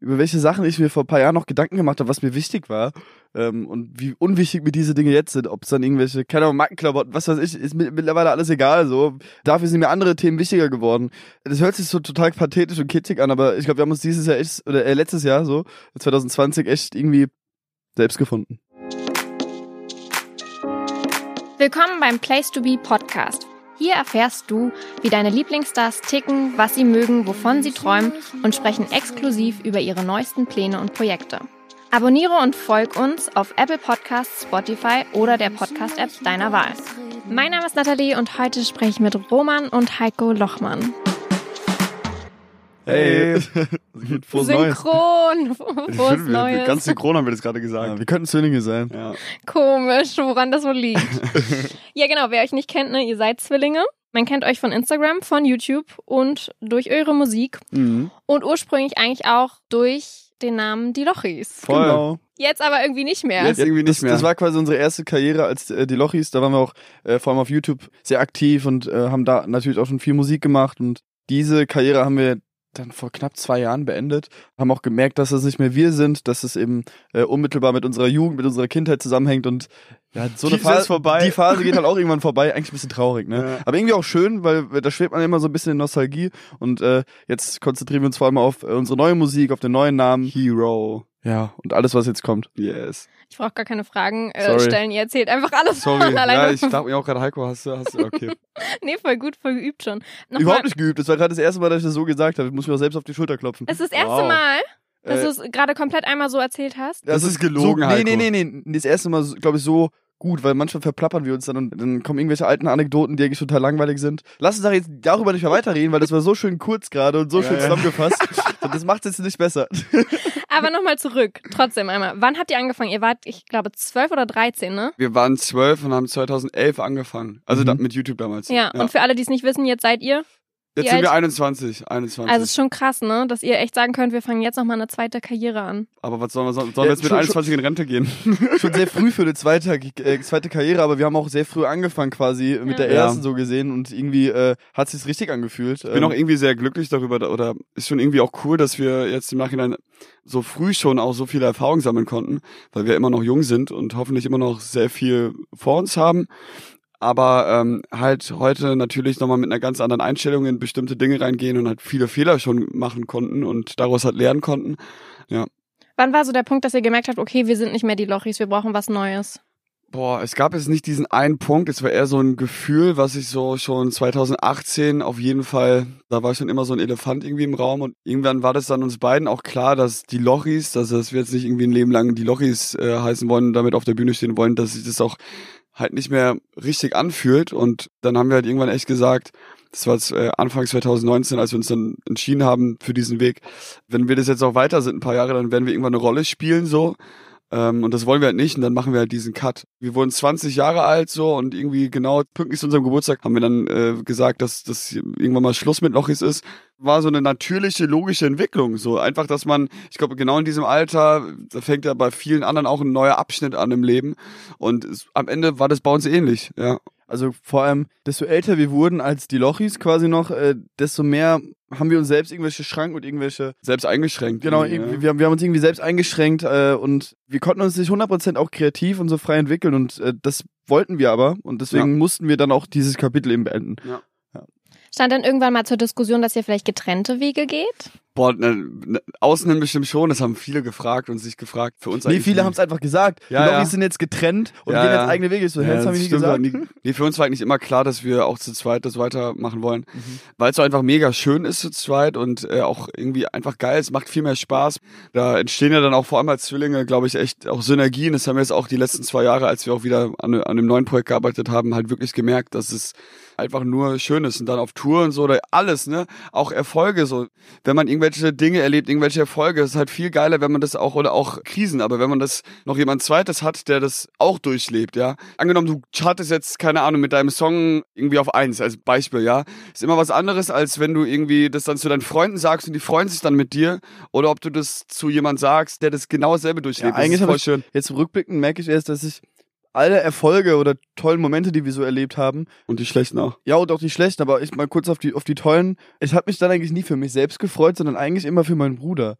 über welche Sachen ich mir vor ein paar Jahren noch Gedanken gemacht habe, was mir wichtig war ähm, und wie unwichtig mir diese Dinge jetzt sind. Ob es dann irgendwelche, keine Ahnung, Markenklamotten, was weiß ich, ist mittlerweile alles egal. So Dafür sind mir andere Themen wichtiger geworden. Das hört sich so total pathetisch und kitschig an, aber ich glaube, wir haben uns dieses Jahr echt, oder äh, letztes Jahr so, 2020, echt irgendwie selbst gefunden. Willkommen beim Place to Be Podcast. Hier erfährst du, wie deine Lieblingsstars ticken, was sie mögen, wovon sie träumen und sprechen exklusiv über ihre neuesten Pläne und Projekte. Abonniere und folg uns auf Apple Podcasts, Spotify oder der Podcast-App deiner Wahl. Mein Name ist Nathalie und heute spreche ich mit Roman und Heiko Lochmann. Hey, frohes Synchron, frohes Neues. Ganz synchron haben wir das gerade gesagt. Ja, wir könnten Zwillinge sein. Ja. Komisch, woran das wohl liegt. ja, genau, wer euch nicht kennt, ne, ihr seid Zwillinge. Man kennt euch von Instagram, von YouTube und durch eure Musik. Mhm. Und ursprünglich eigentlich auch durch den Namen Die Lochis. Voll. Genau. Jetzt aber irgendwie nicht mehr. Jetzt irgendwie nicht mehr. Das, das war quasi unsere erste Karriere als äh, die Lochis. Da waren wir auch äh, vor allem auf YouTube sehr aktiv und äh, haben da natürlich auch schon viel Musik gemacht. Und diese Karriere haben wir dann vor knapp zwei Jahren beendet, haben auch gemerkt, dass es nicht mehr wir sind, dass es eben äh, unmittelbar mit unserer Jugend, mit unserer Kindheit zusammenhängt und ja, so eine Phase, vorbei. die Phase geht halt auch irgendwann vorbei, eigentlich ein bisschen traurig, ne? Ja. Aber irgendwie auch schön, weil da schwebt man immer so ein bisschen in Nostalgie und äh, jetzt konzentrieren wir uns vor allem auf äh, unsere neue Musik, auf den neuen Namen. Hero. Ja, und alles, was jetzt kommt. Yes. Ich brauche gar keine Fragen äh, stellen. Ihr erzählt einfach alles Sorry. ja, ich dachte mir auch gerade, Heiko, hast du, hast du, okay. nee, voll gut, voll geübt schon. Noch Überhaupt nicht geübt. Das war gerade das erste Mal, dass ich das so gesagt habe. Ich muss mir auch selbst auf die Schulter klopfen. Es ist das erste wow. Mal? Dass äh, du es gerade komplett einmal so erzählt hast? Das, das ist gelogen, so, Nee, nee, nee, nee. Das erste Mal, glaube ich, so gut, weil manchmal verplappern wir uns dann und dann kommen irgendwelche alten Anekdoten, die eigentlich total langweilig sind. Lass uns doch jetzt darüber nicht mehr weiterreden, weil das war so schön kurz gerade und so schön zusammengefasst. und das macht es jetzt nicht besser. Aber nochmal zurück, trotzdem einmal. Wann habt ihr angefangen? Ihr wart, ich glaube, zwölf oder dreizehn, ne? Wir waren zwölf und haben 2011 angefangen. Also mhm. mit YouTube damals. Ja, ja, und für alle, die es nicht wissen, jetzt seid ihr? Jetzt sind wir 21, 21. Also ist schon krass, ne? Dass ihr echt sagen könnt, wir fangen jetzt nochmal eine zweite Karriere an. Aber was sollen wir, sollen wir jetzt mit schon, 21 in Rente gehen? schon sehr früh für eine zweite, äh, zweite Karriere, aber wir haben auch sehr früh angefangen quasi mit ja. der ersten ja. so gesehen und irgendwie äh, hat es sich richtig angefühlt. Ich bin auch ähm, irgendwie sehr glücklich darüber oder ist schon irgendwie auch cool, dass wir jetzt im Nachhinein so früh schon auch so viele Erfahrungen sammeln konnten, weil wir immer noch jung sind und hoffentlich immer noch sehr viel vor uns haben aber ähm, halt heute natürlich nochmal mit einer ganz anderen Einstellung in bestimmte Dinge reingehen und halt viele Fehler schon machen konnten und daraus halt lernen konnten. Ja. Wann war so der Punkt, dass ihr gemerkt habt, okay, wir sind nicht mehr die Lochis, wir brauchen was Neues? Boah, es gab jetzt nicht diesen einen Punkt, es war eher so ein Gefühl, was ich so schon 2018 auf jeden Fall, da war schon immer so ein Elefant irgendwie im Raum und irgendwann war das dann uns beiden auch klar, dass die Lochis, dass, wir jetzt nicht irgendwie ein Leben lang die Lochis äh, heißen wollen, damit auf der Bühne stehen wollen, dass sich das auch halt nicht mehr richtig anfühlt. Und dann haben wir halt irgendwann echt gesagt, das war jetzt, äh, Anfang 2019, als wir uns dann entschieden haben für diesen Weg, wenn wir das jetzt auch weiter sind, ein paar Jahre, dann werden wir irgendwann eine Rolle spielen so. Ähm, und das wollen wir halt nicht und dann machen wir halt diesen Cut. Wir wurden 20 Jahre alt so und irgendwie genau pünktlich zu unserem Geburtstag haben wir dann äh, gesagt, dass das irgendwann mal Schluss mit Lochis ist. War so eine natürliche, logische Entwicklung. So einfach, dass man, ich glaube, genau in diesem Alter, da fängt ja bei vielen anderen auch ein neuer Abschnitt an im Leben. Und es, am Ende war das bei uns ähnlich, ja. Also vor allem, desto älter wir wurden als die Lochis quasi noch, äh, desto mehr haben wir uns selbst irgendwelche Schranken und irgendwelche... Selbst eingeschränkt. Genau, ja. wir, haben, wir haben uns irgendwie selbst eingeschränkt äh, und wir konnten uns nicht 100% auch kreativ und so frei entwickeln und äh, das wollten wir aber und deswegen ja. mussten wir dann auch dieses Kapitel eben beenden. Ja. Stand dann irgendwann mal zur Diskussion, dass ihr vielleicht getrennte Wege geht? Boah, ne, ne, außen bestimmt schon, das haben viele gefragt und sich gefragt. Für uns Nee, viele haben es einfach gesagt. Ja, die Lobbys ja. sind jetzt getrennt und ja, gehen jetzt eigene Wege. So, ja, das haben wir nie gesagt. Nie, nee, für uns war eigentlich immer klar, dass wir auch zu zweit das weitermachen wollen. Mhm. Weil es so einfach mega schön ist zu zweit und äh, auch irgendwie einfach geil. Es macht viel mehr Spaß. Da entstehen ja dann auch vor allem als Zwillinge, glaube ich, echt auch Synergien. Das haben wir jetzt auch die letzten zwei Jahre, als wir auch wieder an, an einem neuen Projekt gearbeitet haben, halt wirklich gemerkt, dass es einfach nur schön ist. Und dann auf Tour und so oder alles, ne? Auch Erfolge so. Wenn man irgendwelche Dinge erlebt, irgendwelche Erfolge, ist halt viel geiler, wenn man das auch, oder auch Krisen, aber wenn man das noch jemand zweites hat, der das auch durchlebt, ja. Angenommen, du chartest jetzt, keine Ahnung, mit deinem Song irgendwie auf eins, als Beispiel, ja. Ist immer was anderes, als wenn du irgendwie das dann zu deinen Freunden sagst und die freuen sich dann mit dir. Oder ob du das zu jemand sagst, der das genau dasselbe durchlebt. Ja, eigentlich das ist voll schön. Jetzt rückblickend merke ich erst, dass ich alle Erfolge oder tollen Momente, die wir so erlebt haben. Und die schlechten auch. Ja, und auch die schlechten, aber ich mal kurz auf die, auf die tollen. Ich habe mich dann eigentlich nie für mich selbst gefreut, sondern eigentlich immer für meinen Bruder.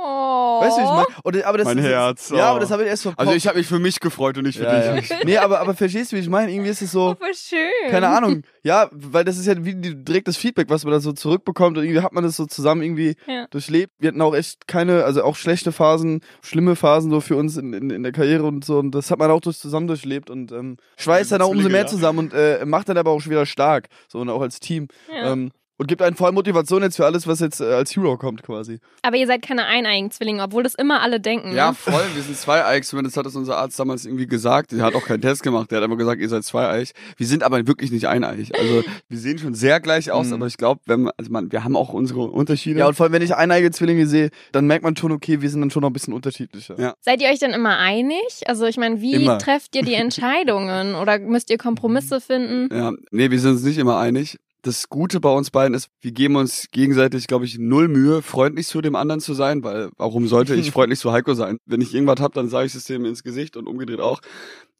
Oh. Weißt du, wie ich meine? Oder- Aber das Mein ist jetzt- Herz, Ja, oh. aber das habe ich erst vor Also ich habe mich für mich gefreut und nicht für ja, dich. ja. Nee, aber, aber verstehst du, wie ich meine? Irgendwie ist es so, Oh, schön. keine Ahnung. Ja, weil das ist ja wie die- direkt das Feedback, was man da so zurückbekommt und irgendwie hat man das so zusammen irgendwie Ja. durchlebt. Wir hatten auch echt keine, also auch schlechte Phasen, schlimme Phasen so für uns in, in, in der Karriere und so und das hat man auch durch, zusammen durchlebt und ähm, schweißt dann auch umso mehr ja. zusammen und äh, macht dann aber auch schon wieder stark, so und auch als Team. Ja. Ähm, und gibt einen voll Motivation jetzt für alles, was jetzt äh, als Hero kommt quasi. Aber ihr seid keine eineigen Zwillinge, obwohl das immer alle denken. Ja, ne? voll. Wir sind zweieig. Zumindest hat es unser Arzt damals irgendwie gesagt. Der hat auch keinen Test gemacht. Der hat einfach gesagt, ihr seid zweieig. Wir sind aber wirklich nicht eineig. Also wir sehen schon sehr gleich aus, Mhm. aber ich glaube, wenn man, also man, wir haben auch unsere Unterschiede. Ja, und vor allem, wenn ich eineige Zwillinge sehe, dann merkt man schon, okay, wir sind dann schon noch ein bisschen unterschiedlicher. Ja. Seid ihr euch denn immer einig? Also ich meine, wie Immer. trefft ihr die Entscheidungen oder müsst ihr Kompromisse finden? Ja, nee, wir sind uns nicht immer einig. Das Gute bei uns beiden ist, wir geben uns gegenseitig, glaube ich, null Mühe, freundlich zu dem anderen zu sein, weil warum sollte ich freundlich zu Heiko sein? Wenn ich irgendwas hab, dann sage ich es dem ins Gesicht und umgedreht auch.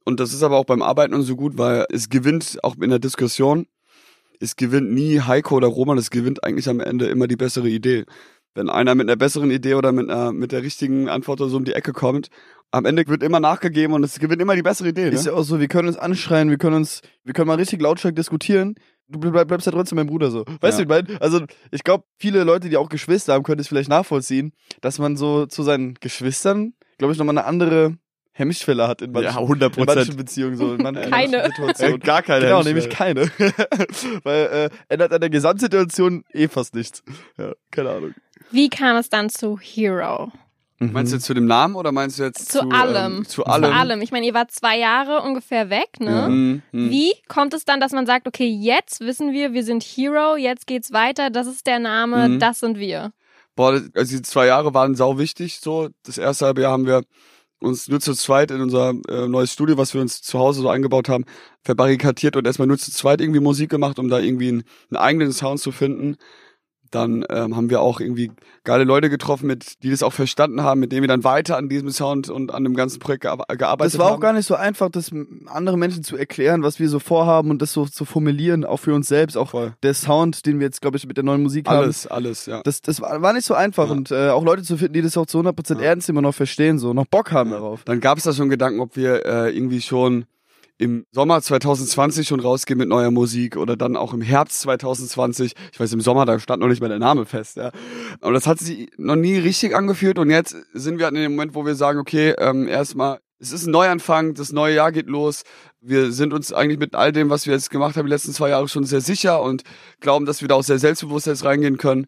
Und das ist aber auch beim Arbeiten und so gut, weil es gewinnt auch in der Diskussion, es gewinnt nie Heiko oder Roman, es gewinnt eigentlich am Ende immer die bessere Idee. Wenn einer mit einer besseren Idee oder mit, einer, mit der richtigen Antwort oder so um die Ecke kommt, am Ende wird immer nachgegeben und es gewinnt immer die bessere Idee. Ne? Ist ja auch so, wir können uns anschreien, wir können uns, wir können mal richtig lautstark diskutieren. Du bleib, bleibst ja trotzdem mein Bruder so. Weißt Ja. du, wie ich meine? Also, ich glaube, viele Leute, die auch Geschwister haben, können es vielleicht nachvollziehen, dass man so zu seinen Geschwistern, glaube ich, nochmal eine andere Hemmschwelle hat in manchen, ja, 100 in manchen Prozent. Beziehungen, so in manchen Keine. Situationen. Gar keine Genau, nämlich keine. Weil äh, ändert an der Gesamtsituation eh fast nichts. Ja, keine Ahnung. Wie kam es dann zu Hero? Meinst du jetzt zu dem Namen oder meinst du jetzt Zu, zu, allem. Ähm, zu allem? Zu allem. Ich meine, ihr wart zwei Jahre ungefähr weg, ne? Mhm, mhm. Wie kommt es dann, dass man sagt, okay, jetzt wissen wir, wir sind Hero, jetzt geht's weiter, das ist der Name, Mhm. das sind wir. Boah, also die zwei Jahre waren sau wichtig. So, das erste halbe Jahr haben wir uns nur zu zweit in unser äh, neues Studio, was wir uns zu Hause so eingebaut haben, verbarrikadiert und erstmal nur zu zweit irgendwie Musik gemacht, um da irgendwie einen, einen eigenen Sound zu finden. Dann ähm, haben wir auch irgendwie geile Leute getroffen, mit die das auch verstanden haben, mit denen wir dann weiter an diesem Sound und an dem ganzen Projekt gear gearbeitet Das war auch haben. gar nicht so einfach, das anderen Menschen zu erklären, was wir so vorhaben und das so zu formulieren, auch für uns selbst, auch Voll. der Sound, den wir jetzt, glaube ich, mit der neuen Musik haben. alles, alles, ja. Das, das war, war nicht so einfach Ja. und äh, auch Leute zu finden, die das auch zu 100% Ja. ernst immer noch verstehen, so noch Bock haben darauf. Dann gab es da schon Gedanken, ob wir äh, irgendwie schon im Sommer 2020 schon rausgehen mit neuer Musik oder dann auch im Herbst 2020. Ich weiß, im Sommer, da stand noch nicht mal der Name fest, ja. Aber das hat sich noch nie richtig angefühlt und jetzt sind wir halt in dem Moment, wo wir sagen, okay, ähm, erstmal, es ist ein Neuanfang, das neue Jahr geht los. Wir sind uns eigentlich mit all dem, was wir jetzt gemacht haben, die letzten zwei Jahre schon sehr sicher und glauben, dass wir da auch sehr selbstbewusst jetzt reingehen können.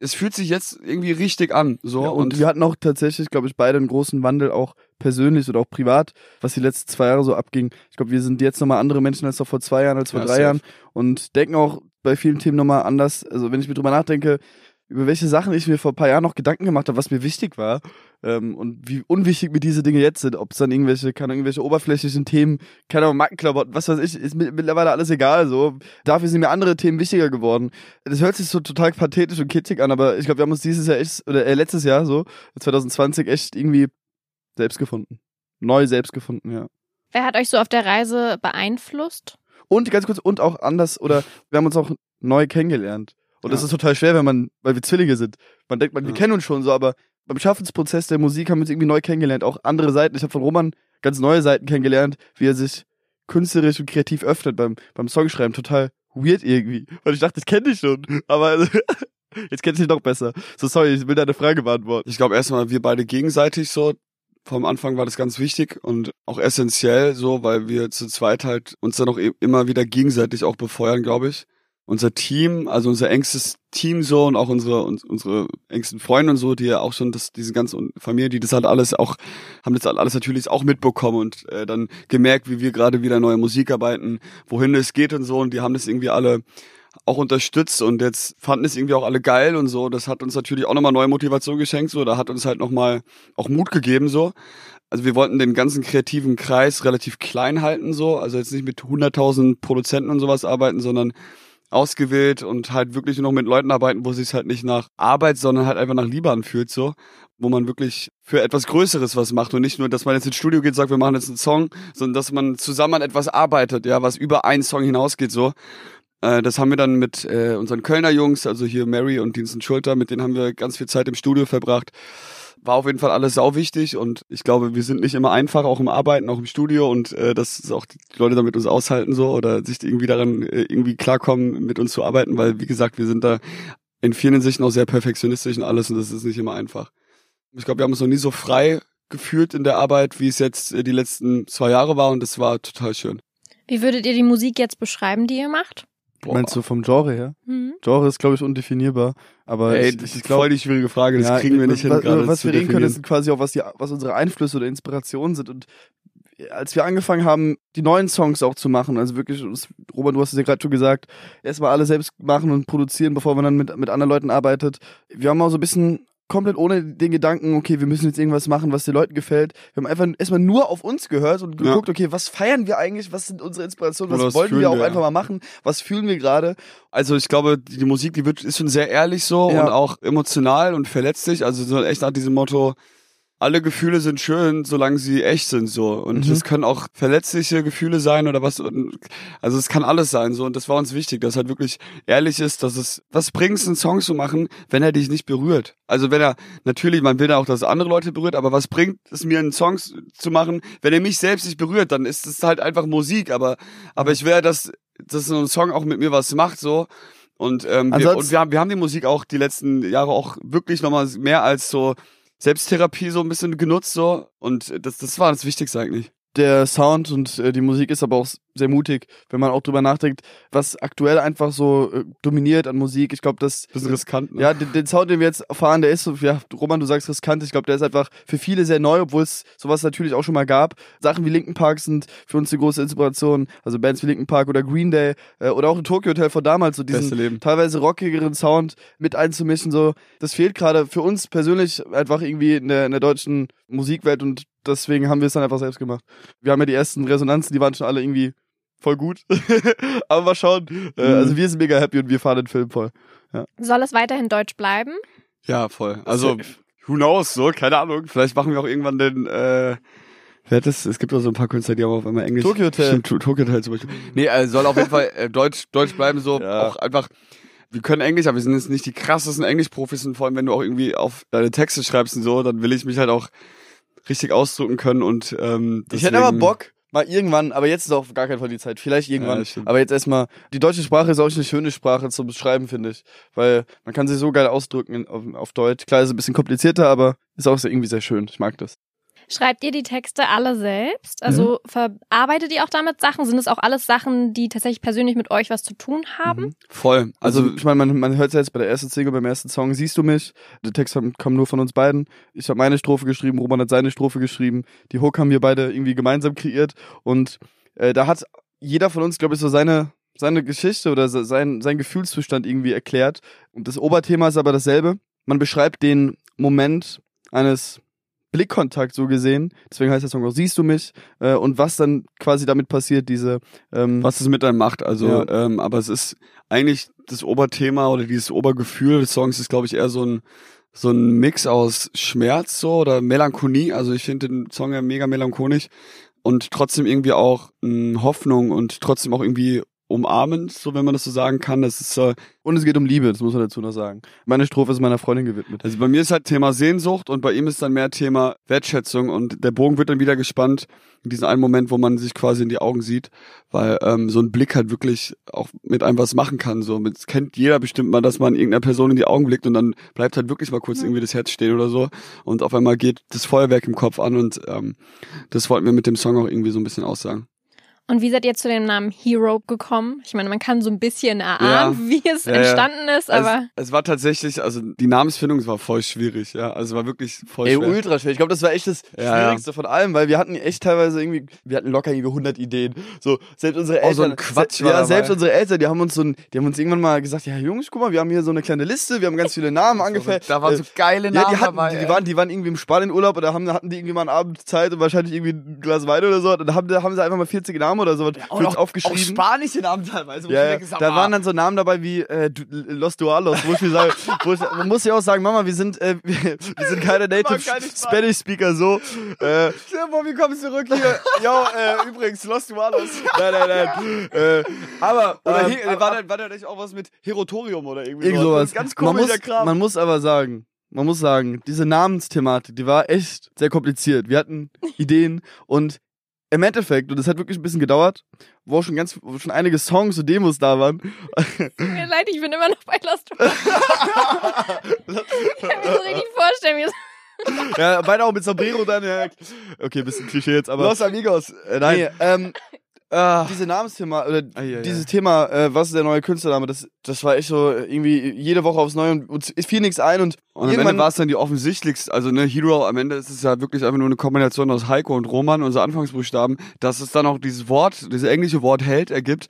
Es fühlt sich jetzt irgendwie richtig an, so. Ja, und, wir hatten auch tatsächlich, glaube ich, beide einen großen Wandel, auch persönlich oder auch privat, was die letzten zwei Jahre so abging. Ich glaube, wir sind jetzt nochmal andere Menschen als noch vor zwei Jahren, als vor Ja, drei safe. Jahren und denken auch bei vielen Themen nochmal anders. Also wenn ich mir drüber nachdenke, über welche Sachen ich mir vor ein paar Jahren noch Gedanken gemacht habe, was mir wichtig war ähm, und wie unwichtig mir diese Dinge jetzt sind, ob es dann irgendwelche, keine irgendwelche oberflächlichen Themen, keine Ahnung, Markenklamotten, was weiß ich, ist mittlerweile alles egal. So dafür sind mir andere Themen wichtiger geworden. Das hört sich so total pathetisch und kitschig an, aber ich glaube, wir haben uns dieses Jahr echt oder äh, letztes Jahr so 2020 echt irgendwie selbst gefunden, neu selbst gefunden, ja. Wer hat euch so auf der Reise beeinflusst? Und ganz kurz und auch anders oder wir haben uns auch neu kennengelernt. Und das Ja. ist total schwer, wenn man, weil wir Zwillinge sind. Man denkt, man, wir Ja. kennen uns schon so, aber beim Schaffensprozess der Musik haben wir uns irgendwie neu kennengelernt. Auch andere Seiten. Ich habe von Roman ganz neue Seiten kennengelernt, wie er sich künstlerisch und kreativ öffnet beim, beim Songschreiben. Total weird irgendwie. Weil ich dachte, ich kenne dich schon. Aber jetzt kennst du dich noch besser. So, sorry, ich will deine Frage beantworten. Ich glaube erstmal, wir beide gegenseitig so. Vom Anfang war das ganz wichtig und auch essentiell so, weil wir zu zweit halt uns dann auch e- immer wieder gegenseitig auch befeuern, glaube ich. Unser Team, also unser engstes Team so und auch unsere uns, unsere engsten Freunde und so, die ja auch schon das diese ganze Familie, die das halt alles auch haben das halt alles natürlich auch mitbekommen und äh, dann gemerkt, wie wir gerade wieder neue Musik arbeiten, wohin es geht und so und die haben das irgendwie alle auch unterstützt und jetzt fanden es irgendwie auch alle geil und so. Das hat uns natürlich auch nochmal neue Motivation geschenkt, so. Da hat uns halt nochmal auch Mut gegeben, so. Also wir wollten den ganzen kreativen Kreis relativ klein halten, so. Also jetzt nicht mit 100.000 Produzenten und sowas arbeiten, sondern ausgewählt und halt wirklich nur noch mit Leuten arbeiten, wo es sich halt nicht nach Arbeit, sondern halt einfach nach Liebe anfühlt, so. Wo man wirklich für etwas Größeres was macht und nicht nur, dass man jetzt ins Studio geht und sagt, wir machen jetzt einen Song, sondern dass man zusammen an etwas arbeitet, ja, was über einen Song hinausgeht, so. Äh, das haben wir dann mit äh, unseren Kölner Jungs, also hier Mary und Diensten Schulter, mit denen haben wir ganz viel Zeit im Studio verbracht. War auf jeden Fall alles sau wichtig und ich glaube, wir sind nicht immer einfach, auch im Arbeiten, auch im Studio und äh, dass auch die Leute damit uns aushalten so oder sich irgendwie daran äh, irgendwie klarkommen, mit uns zu arbeiten, weil wie gesagt, wir sind da in vielen Sichten auch sehr perfektionistisch und alles und das ist nicht immer einfach. Ich glaube, wir haben uns noch nie so frei gefühlt in der Arbeit, wie es jetzt äh, die letzten zwei Jahre war und das war total schön. Wie würdet ihr die Musik jetzt beschreiben, die ihr macht? Boah. Meinst du vom Genre her? Mhm. Genre ist, glaube ich, undefinierbar. Aber Ey, ich, das ist voll die schwierige Frage, das ja, kriegen wir nicht was, hin. Gerade was wir reden können, ist quasi auch, was, die, was unsere Einflüsse oder Inspirationen sind. Und als wir angefangen haben, die neuen Songs auch zu machen, also wirklich, Robert, du hast es ja gerade schon gesagt, erstmal alle selbst machen und produzieren, bevor man dann mit, mit anderen Leuten arbeitet. Wir haben auch so ein bisschen komplett ohne den Gedanken, okay, wir müssen jetzt irgendwas machen, was den Leuten gefällt. Wir haben einfach erstmal nur auf uns gehört und geguckt, ja. okay, was feiern wir eigentlich, was sind unsere Inspirationen, was, was wollen wir auch wir, einfach mal machen, was fühlen wir gerade. Also ich glaube, die Musik, die wird, ist schon sehr ehrlich so ja. und auch emotional und verletzlich. Also so echt nach diesem Motto, alle Gefühle sind schön, solange sie echt sind so. Und mhm. es können auch verletzliche Gefühle sein oder was also es kann alles sein so. Und das war uns wichtig, dass halt wirklich ehrlich ist, dass es was bringt es einen Song zu machen, wenn er dich nicht berührt. Also wenn er natürlich, man will ja auch, dass andere Leute berührt, aber was bringt es mir einen Song zu machen, wenn er mich selbst nicht berührt, dann ist es halt einfach Musik, aber aber ich will, dass dass so ein Song auch mit mir was macht so. Und ähm, wir, und wir haben wir haben die Musik auch die letzten Jahre auch wirklich nochmal mehr als so Selbsttherapie so ein bisschen genutzt so. Und das, das war das Wichtigste eigentlich. Der Sound und äh, die Musik ist aber auch sehr mutig, wenn man auch drüber nachdenkt, was aktuell einfach so äh, dominiert an Musik. Ich glaube, das bisschen riskant. Ne? Ja, den, den, Sound, den wir jetzt fahren, der ist so, ja, Roman, du sagst riskant. Ich glaube, der ist einfach für viele sehr neu, obwohl es sowas natürlich auch schon mal gab. Sachen wie Linkin Park sind für uns eine große Inspiration. Also Bands wie Linkin Park oder Green Day äh, oder auch ein Tokyo Hotel von damals, so diesen teilweise rockigeren Sound mit einzumischen. So, das fehlt gerade für uns persönlich einfach irgendwie in der, in der deutschen Musikwelt und deswegen haben wir es dann einfach selbst gemacht. Wir haben ja die ersten Resonanzen, die waren schon alle irgendwie voll gut. Aber mal schauen. Äh, mhm. Also wir sind mega happy und wir fahren den Film voll. Ja. Soll es weiterhin deutsch bleiben? Ja, voll. Also, who knows, so, keine Ahnung. Vielleicht machen wir auch irgendwann den, äh, Wer hat das? Es gibt auch so ein paar Künstler, die haben auf einmal Englisch. Tokyo Hotel. Stimmt, Tokyo Hotel zum Beispiel. Nee, äh, soll auf jeden Fall äh, Deutsch, Deutsch bleiben, so ja. auch einfach. Wir können Englisch, aber wir sind jetzt nicht die krassesten Englisch-Profis und vor allem, wenn du auch irgendwie auf deine Texte schreibst und so, dann will ich mich halt auch richtig ausdrücken können und ähm, Ich hätte aber Bock, mal irgendwann, aber jetzt ist auch gar kein Fall die Zeit. Vielleicht irgendwann. Ja, aber jetzt erstmal, die deutsche Sprache ist auch eine schöne Sprache zum Beschreiben, finde ich. Weil man kann sich so geil ausdrücken auf, auf Deutsch. Klar, ist ein bisschen komplizierter, aber ist auch irgendwie sehr schön. Ich mag das. Schreibt ihr die Texte alle selbst? Also mhm. verarbeitet ihr auch damit Sachen? Sind es auch alles Sachen, die tatsächlich persönlich mit euch was zu tun haben? Mhm. Voll. Also, also ich meine, man, man hört es jetzt bei der ersten Single, beim ersten Song, siehst du mich. Der Text kam nur von uns beiden. Ich habe meine Strophe geschrieben, Roman hat seine Strophe geschrieben. Die Hook haben wir beide irgendwie gemeinsam kreiert. Und äh, da hat jeder von uns, glaube ich, so seine seine Geschichte oder sein, sein Gefühlszustand irgendwie erklärt. Und das Oberthema ist aber dasselbe. Man beschreibt den Moment eines Blickkontakt so gesehen. Deswegen heißt der Song auch Siehst du mich? Äh, und was dann quasi damit passiert, diese ähm, Was es mit einem macht. Also, ja. ähm, aber es ist eigentlich das Oberthema oder dieses Obergefühl des Songs ist, glaube ich, eher so ein so ein Mix aus Schmerz so oder Melancholie. Also ich finde den Song ja mega melancholisch und trotzdem irgendwie auch mh, Hoffnung und trotzdem auch irgendwie umarmend, so wenn man das so sagen kann. Das ist äh, und es geht um Liebe, das muss man dazu noch sagen. Meine Strophe ist meiner Freundin gewidmet. Also bei mir ist halt Thema Sehnsucht und bei ihm ist dann mehr Thema Wertschätzung und der Bogen wird dann wieder gespannt in diesem einen Moment, wo man sich quasi in die Augen sieht, weil ähm, so ein Blick halt wirklich auch mit einem was machen kann. So, mit, kennt jeder bestimmt mal, dass man irgendeiner Person in die Augen blickt und dann bleibt halt wirklich mal kurz irgendwie das Herz stehen oder so und auf einmal geht das Feuerwerk im Kopf an und ähm, das wollten wir mit dem Song auch irgendwie so ein bisschen aussagen. Und wie seid ihr zu dem Namen Hero gekommen? Ich meine, man kann so ein bisschen erahnen, ja, wie es ja, entstanden ist, aber. Es, es, war tatsächlich, also die Namensfindung war voll schwierig, ja. Also war wirklich voll Ey, schwer. ultra schwer. Ich glaube, das war echt das Schwierigste von allem, weil wir hatten echt teilweise irgendwie, wir hatten locker irgendwie 100 Ideen. So, selbst unsere Eltern. Oh, so ein Quatsch se Ja, selbst unsere Eltern, die haben uns so ein, die haben uns irgendwann mal gesagt, ja Jungs, guck mal, wir haben hier so eine kleine Liste, wir haben ganz viele Namen angefällt. Da waren so geile Namen ja, die hatten, dabei. Die, die, waren, die waren irgendwie im Spanienurlaub oder haben, hatten die irgendwie mal einen Abend Zeit und wahrscheinlich irgendwie ein Glas Wein oder so. Und dann haben, haben sie einfach mal 40 Namen oder so. Ja, aufgeschrieben. Auch spanische Namen teilweise. Ja, ja. da waren dann so Namen dabei wie äh, Los Dualos, wo ich mir sage, wo ich, man muss ja auch sagen, Mama, wir sind, äh, wir, wir sind keine Native Spanish Speaker so. Äh, kommst du zurück hier? Jo, äh, übrigens, Los Dualos. nein, nein, nein. Äh, aber, oder ähm, war, da, war da nicht auch was mit Herotorium oder irgendwie irgend sowas? Ganz komischer man muss, Kram. Man muss aber sagen, man muss sagen, diese Namensthematik, die war echt sehr kompliziert. Wir hatten Ideen und im Endeffekt, und das hat wirklich ein bisschen gedauert, wo auch schon ganz, wo schon einige Songs und Demos da waren. Tut mir leid, ich bin immer noch bei Lost. ich kann mir so richtig vorstellen, wie es ja, beide auch mit Sombrero dann, ja. Okay, bisschen Klischee jetzt, aber. Los Amigos. Äh, nein, nee, ähm, Ah. diese Namensthema, oder Ah, ja, ja. dieses Thema, äh, was ist der neue Künstlername, das, das war echt so irgendwie jede Woche aufs Neue und uns ist fiel nichts ein und, Und am Ende war es dann die offensichtlichste, also ne, Hero, am Ende ist es ja wirklich einfach nur eine Kombination aus Heiko und Roman, unsere Anfangsbuchstaben, dass es dann auch dieses Wort, dieses englische Wort Held ergibt.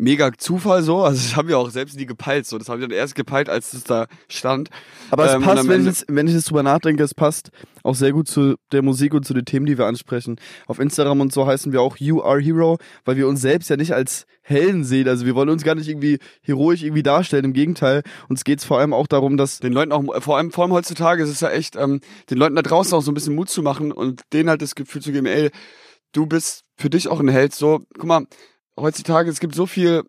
Mega Zufall so, also das haben wir auch selbst nie gepeilt, so, das habe ich dann erst gepeilt, als es da stand. Aber es Ähm, passt, wenn jetzt, wenn ich jetzt drüber nachdenke, es passt auch sehr gut zu der Musik und zu den Themen, die wir ansprechen. Auf Instagram und so heißen wir auch You Are Hero, weil wir uns selbst ja nicht als Helden sehen. Also wir wollen uns gar nicht irgendwie heroisch irgendwie darstellen. Im Gegenteil, uns geht's vor allem auch darum, dass Den Leuten auch, vor allem, vor allem heutzutage ist es ja echt, ähm, den Leuten da draußen auch so ein bisschen Mut zu machen und denen halt das Gefühl zu geben, ey, du bist für dich auch ein Held. So, guck mal, heutzutage, es gibt so viel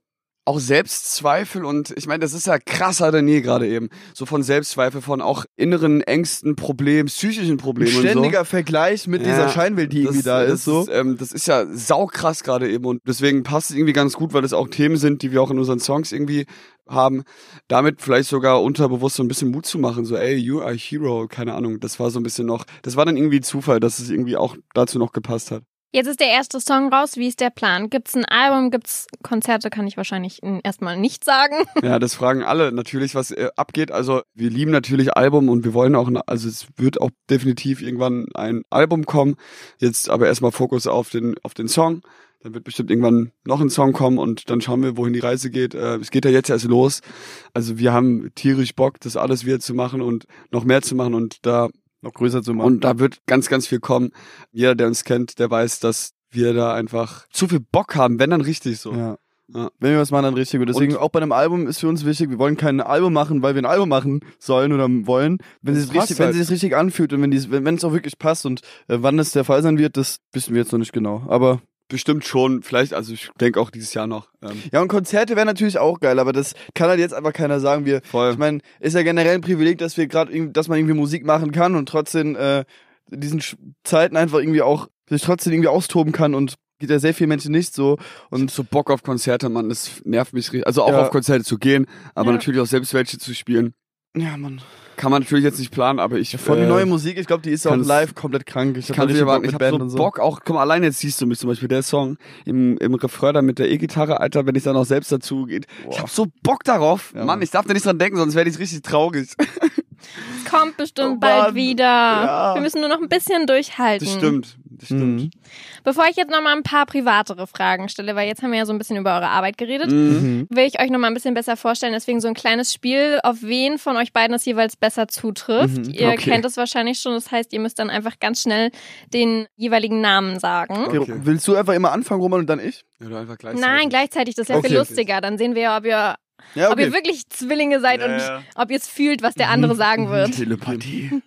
auch Selbstzweifel und ich meine, das ist ja krasser denn je gerade eben. So von Selbstzweifel, von auch inneren Ängsten, Problemen, psychischen ein Problemen und so. ständiger Vergleich mit Ja, dieser Scheinwelt, die irgendwie da das ist. So. ähm, das ist ja saukrass gerade eben und deswegen passt es irgendwie ganz gut, weil das auch Themen sind, die wir auch in unseren Songs irgendwie haben. Damit vielleicht sogar unterbewusst so ein bisschen Mut zu machen, so ey, you are a hero, keine Ahnung. Das war so ein bisschen noch, das war dann irgendwie Zufall, dass es irgendwie auch dazu noch gepasst hat. Jetzt ist der erste Song raus. Wie ist der Plan? Gibt's ein Album? Gibt's Konzerte? Kann ich wahrscheinlich erstmal nicht sagen. Ja, das fragen alle natürlich, was äh, abgeht. Also wir lieben natürlich Album und wir wollen auch, also es wird auch definitiv irgendwann ein Album kommen. Jetzt aber erstmal Fokus auf den, auf den Song. Dann wird bestimmt irgendwann noch ein Song kommen und dann schauen wir, wohin die Reise geht. Äh, es geht ja jetzt erst los. Also wir haben tierisch Bock, das alles wieder zu machen und noch mehr zu machen und da Noch größer zu machen. und da wird ganz, ganz viel kommen. Jeder, der uns kennt, der weiß, dass wir da einfach zu viel Bock haben, wenn dann richtig so. Ja. Ja. Wenn wir was machen, dann richtig. Und deswegen Und- auch bei einem Album ist für uns wichtig, wir wollen kein Album machen, weil wir ein Album machen sollen oder wollen. Wenn es richtig, wenn halt. sich richtig anfühlt und wenn dies, wenn wenn es auch wirklich passt und äh, wann es der Fall sein wird, das wissen wir jetzt noch nicht genau. Aber Bestimmt schon, vielleicht, also ich denke auch dieses Jahr noch. Ähm, ja, und Konzerte wären natürlich auch geil, aber das kann halt jetzt einfach keiner sagen. Wir, voll. ich meine, ist ja generell ein Privileg, dass wir gerade, dass man irgendwie Musik machen kann und trotzdem äh, in diesen Zeiten einfach irgendwie auch sich trotzdem irgendwie austoben kann und geht ja sehr vielen Menschen nicht so. Und so Bock auf Konzerte, Mann, das nervt mich richtig. Also auch Ja. auf Konzerte zu gehen, aber Ja. natürlich auch selbst welche zu spielen. ja, man. Kann man natürlich jetzt nicht planen, aber ich Vor die äh, neue Musik, ich glaube, die ist auch live komplett krank. Ich hab kann erwarten. Bock Ich habe so und Bock auch, mal, allein jetzt siehst du mich zum Beispiel, der Song im, im Refrain da mit der E-Gitarre, Alter, wenn ich dann auch selbst dazu geht. Ich habe so Bock darauf. Ja, Mann, Mann. ich darf da nicht dran denken, sonst werde ich richtig traurig. Kommt bestimmt Oh bald wieder. Ja. Wir müssen nur noch ein bisschen durchhalten. Das stimmt. Das stimmt. Mhm. Bevor ich jetzt noch mal ein paar privatere Fragen stelle, weil jetzt haben wir ja so ein bisschen über eure Arbeit geredet, Mhm. will ich euch noch mal ein bisschen besser vorstellen. Deswegen so ein kleines Spiel, auf wen von euch beiden es jeweils besser zutrifft. Mhm. Ihr Okay. kennt es wahrscheinlich schon. Das heißt, ihr müsst dann einfach ganz schnell den jeweiligen Namen sagen. Okay. Okay. Willst du einfach immer anfangen, Roman, und dann ich? Oder einfach gleichzeitig. Nein, gleichzeitig. Das ist ja Okay. viel lustiger. Dann sehen wir ja, ob ihr, Ja, ob ihr wirklich Zwillinge seid und Ja, ja. ob ihr es fühlt, was der andere sagen wird. Telepathie.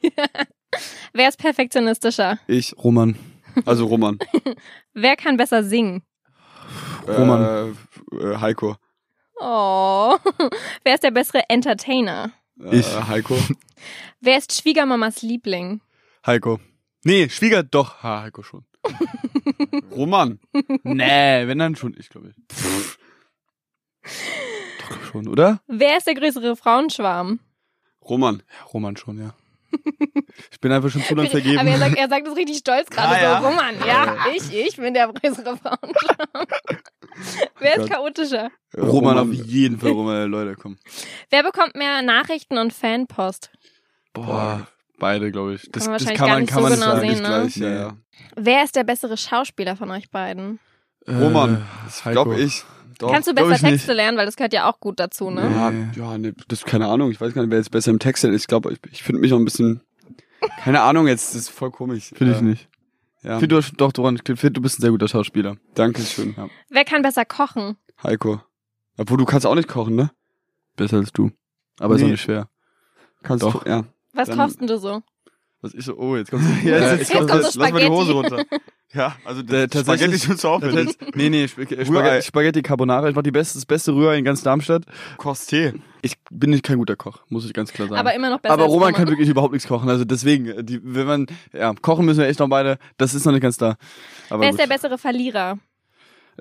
Wer ist perfektionistischer? Ich, Roman. also Roman. Wer kann besser singen? Roman. Äh, äh, Heiko. Oh. Wer ist der bessere Entertainer? Äh, Ich. Heiko. Wer ist Schwiegermamas Liebling? Heiko. Nee, Schwieger doch. Ha, Heiko schon. Roman. nee, wenn dann schon ich, glaube ich. Schon, oder? Wer ist der größere Frauenschwarm? Roman. Ja, Roman schon, ja. Ich bin einfach schon zu lang Aber vergeben. er sagt, er sagt es richtig stolz gerade Ah, so. ja. Roman, ja, ich, ich bin der größere Frauenschwarm. Wer ist chaotischer? Roman auf jeden Fall, Roman, Leute, komm. Wer bekommt mehr Nachrichten und Fanpost? Boah, beide, glaube ich. Das Kann man das wahrscheinlich kann gar man, nicht kann so man genau sehen, ne? Gleich, ja, ja. Wer ist der bessere Schauspieler von euch beiden? Roman. Äh, Glaube ich. Doch. Kannst du besser ich nicht. Texte lernen, weil das gehört ja auch gut dazu, ne? Ja, Nee. ja, nee, das keine Ahnung. Ich weiß gar nicht, wer jetzt besser im Text ist. Ich glaube, ich, ich finde mich auch ein bisschen. Keine Ahnung jetzt, das ist voll komisch. Finde ich Äh, nicht. Ja, Ich finde, du, doch, Doran, ich finde, du bist ein sehr guter Schauspieler. danke schön. Ja. Wer kann besser kochen? Heiko. Obwohl, du kannst auch nicht kochen, ne? Besser als du. Aber ist Nee. auch nicht schwer. Kannst Doch. Du, ja. Was Dann- kochst denn du so? Was ich so, oh, jetzt kommt Ja, Jetzt kommt so lass mal die Hose runter. Ja, also Der- das tatsächlich- Spaghetti schon zu aufwendig. Das- nee, nee, Sp äh. Spaghetti, Spaghetti Carbonara. Ich mach die beste, das beste Rührei in ganz Darmstadt. Kosté. Ich bin nicht kein guter Koch, muss ich ganz klar sagen. Aber immer noch besser Aber als Roman kann wirklich überhaupt nichts kochen. Also deswegen, äh, die, wenn man, ja, kochen müssen wir echt noch beide. Das ist noch nicht ganz da. Aber Wer ist gut. der bessere Verlierer?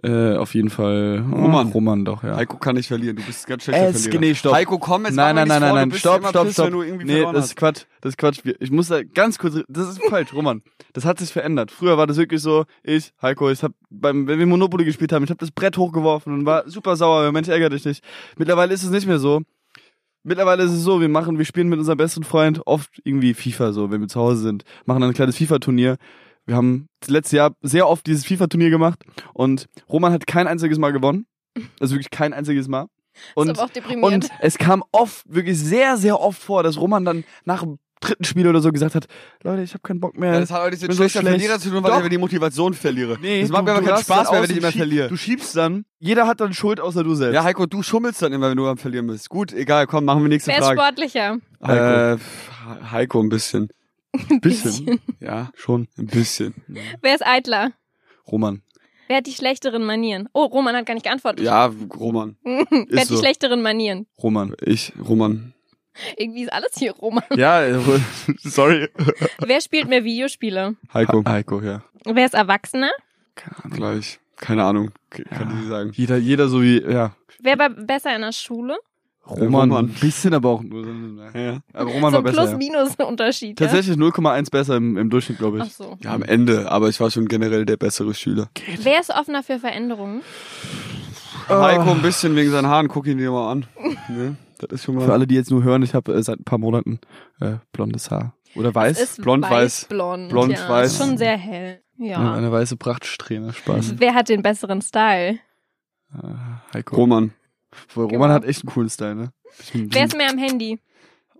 Äh, auf jeden Fall oh, Roman. Roman doch, ja. Heiko kann nicht verlieren, du bist ganz schlechter Es, Verlierer. nee, stopp. Heiko, komm, jetzt nein, nein, nein, nein, nein, stopp, stopp, piss, stopp. Nee, das ist. Quatsch, das ist Quatsch. Ich muss da ganz kurz, das ist falsch, Roman. Das hat sich verändert. Früher war das wirklich so, ich, Heiko, ich hab beim, wenn wir Monopoly gespielt haben, ich habe das Brett hochgeworfen und war super sauer, Mensch, ärgere dich nicht. Mittlerweile ist es nicht mehr so. Mittlerweile ist es so, wir machen, wir spielen mit unserem besten Freund oft irgendwie FIFA so, wenn wir zu Hause sind, machen dann ein kleines FIFA-Turnier. Wir haben das letzte Jahr sehr oft dieses FIFA-Turnier gemacht und Roman hat kein einziges Mal gewonnen. Also wirklich kein einziges Mal. Und, ist aber auch deprimierend. und es kam oft, wirklich sehr, sehr oft vor, dass Roman dann nach dem dritten Spiel oder so gesagt hat, Leute, ich habe keinen Bock mehr. Ja, das hat auch nichts mit so schlechter schlecht. Verlierer zu tun, weil Doch. ich die Motivation verliere. nee, das macht mir aber keinen Spaß mehr, wenn ich immer schieb- verliere. Du schiebst dann, jeder hat dann Schuld außer du selbst. Ja, Heiko, du schummelst dann immer, wenn du am Verlieren bist. Gut, egal, komm, machen wir nächste Wer ist Frage. sportlicher? Heiko. Äh, Heiko ein bisschen. Ein bisschen. Ja, Schon. ein bisschen. Wer ist eitler? Roman. Wer hat die schlechteren Manieren? Oh, Roman hat gar nicht geantwortet. Ja, Roman. Wer hat die so. schlechteren Manieren? Roman. Ich, Roman. Irgendwie ist alles hier Roman. Ja, äh, sorry. Wer spielt mehr Videospiele? Heiko. Heiko, ja. Wer ist Erwachsener? Gleich. Keine Ahnung. Kann ich nicht sagen. Jeder, jeder so wie, ja. Wer war besser in der Schule? Roman. Roman. Ein bisschen aber auch nur. Ja, ja. Aber Roman so war ein besser. Plus-Minus-Unterschied. Ja? Tatsächlich 0,1 besser im, im Durchschnitt, glaube Ach ich. so. ja, am Ende, aber ich war schon generell der bessere Schüler. Wer ist offener für Veränderungen? Heiko ein bisschen wegen seinen Haaren, guck ihn dir mal an. Ne? Das ist schon mal. Für alle, die jetzt nur hören, ich habe äh, seit ein paar Monaten äh, blondes Haar. Oder weiß. ist blond, weiß. blond. Blond, ja. weiß. Ist schon sehr hell. Ja. Ja, eine weiße Prachtsträhne. Spaß. Wer hat den besseren Style? Äh, Heiko. Roman. Roman Genau. hat echt einen coolen Style, ne? Wer ist mehr am Handy?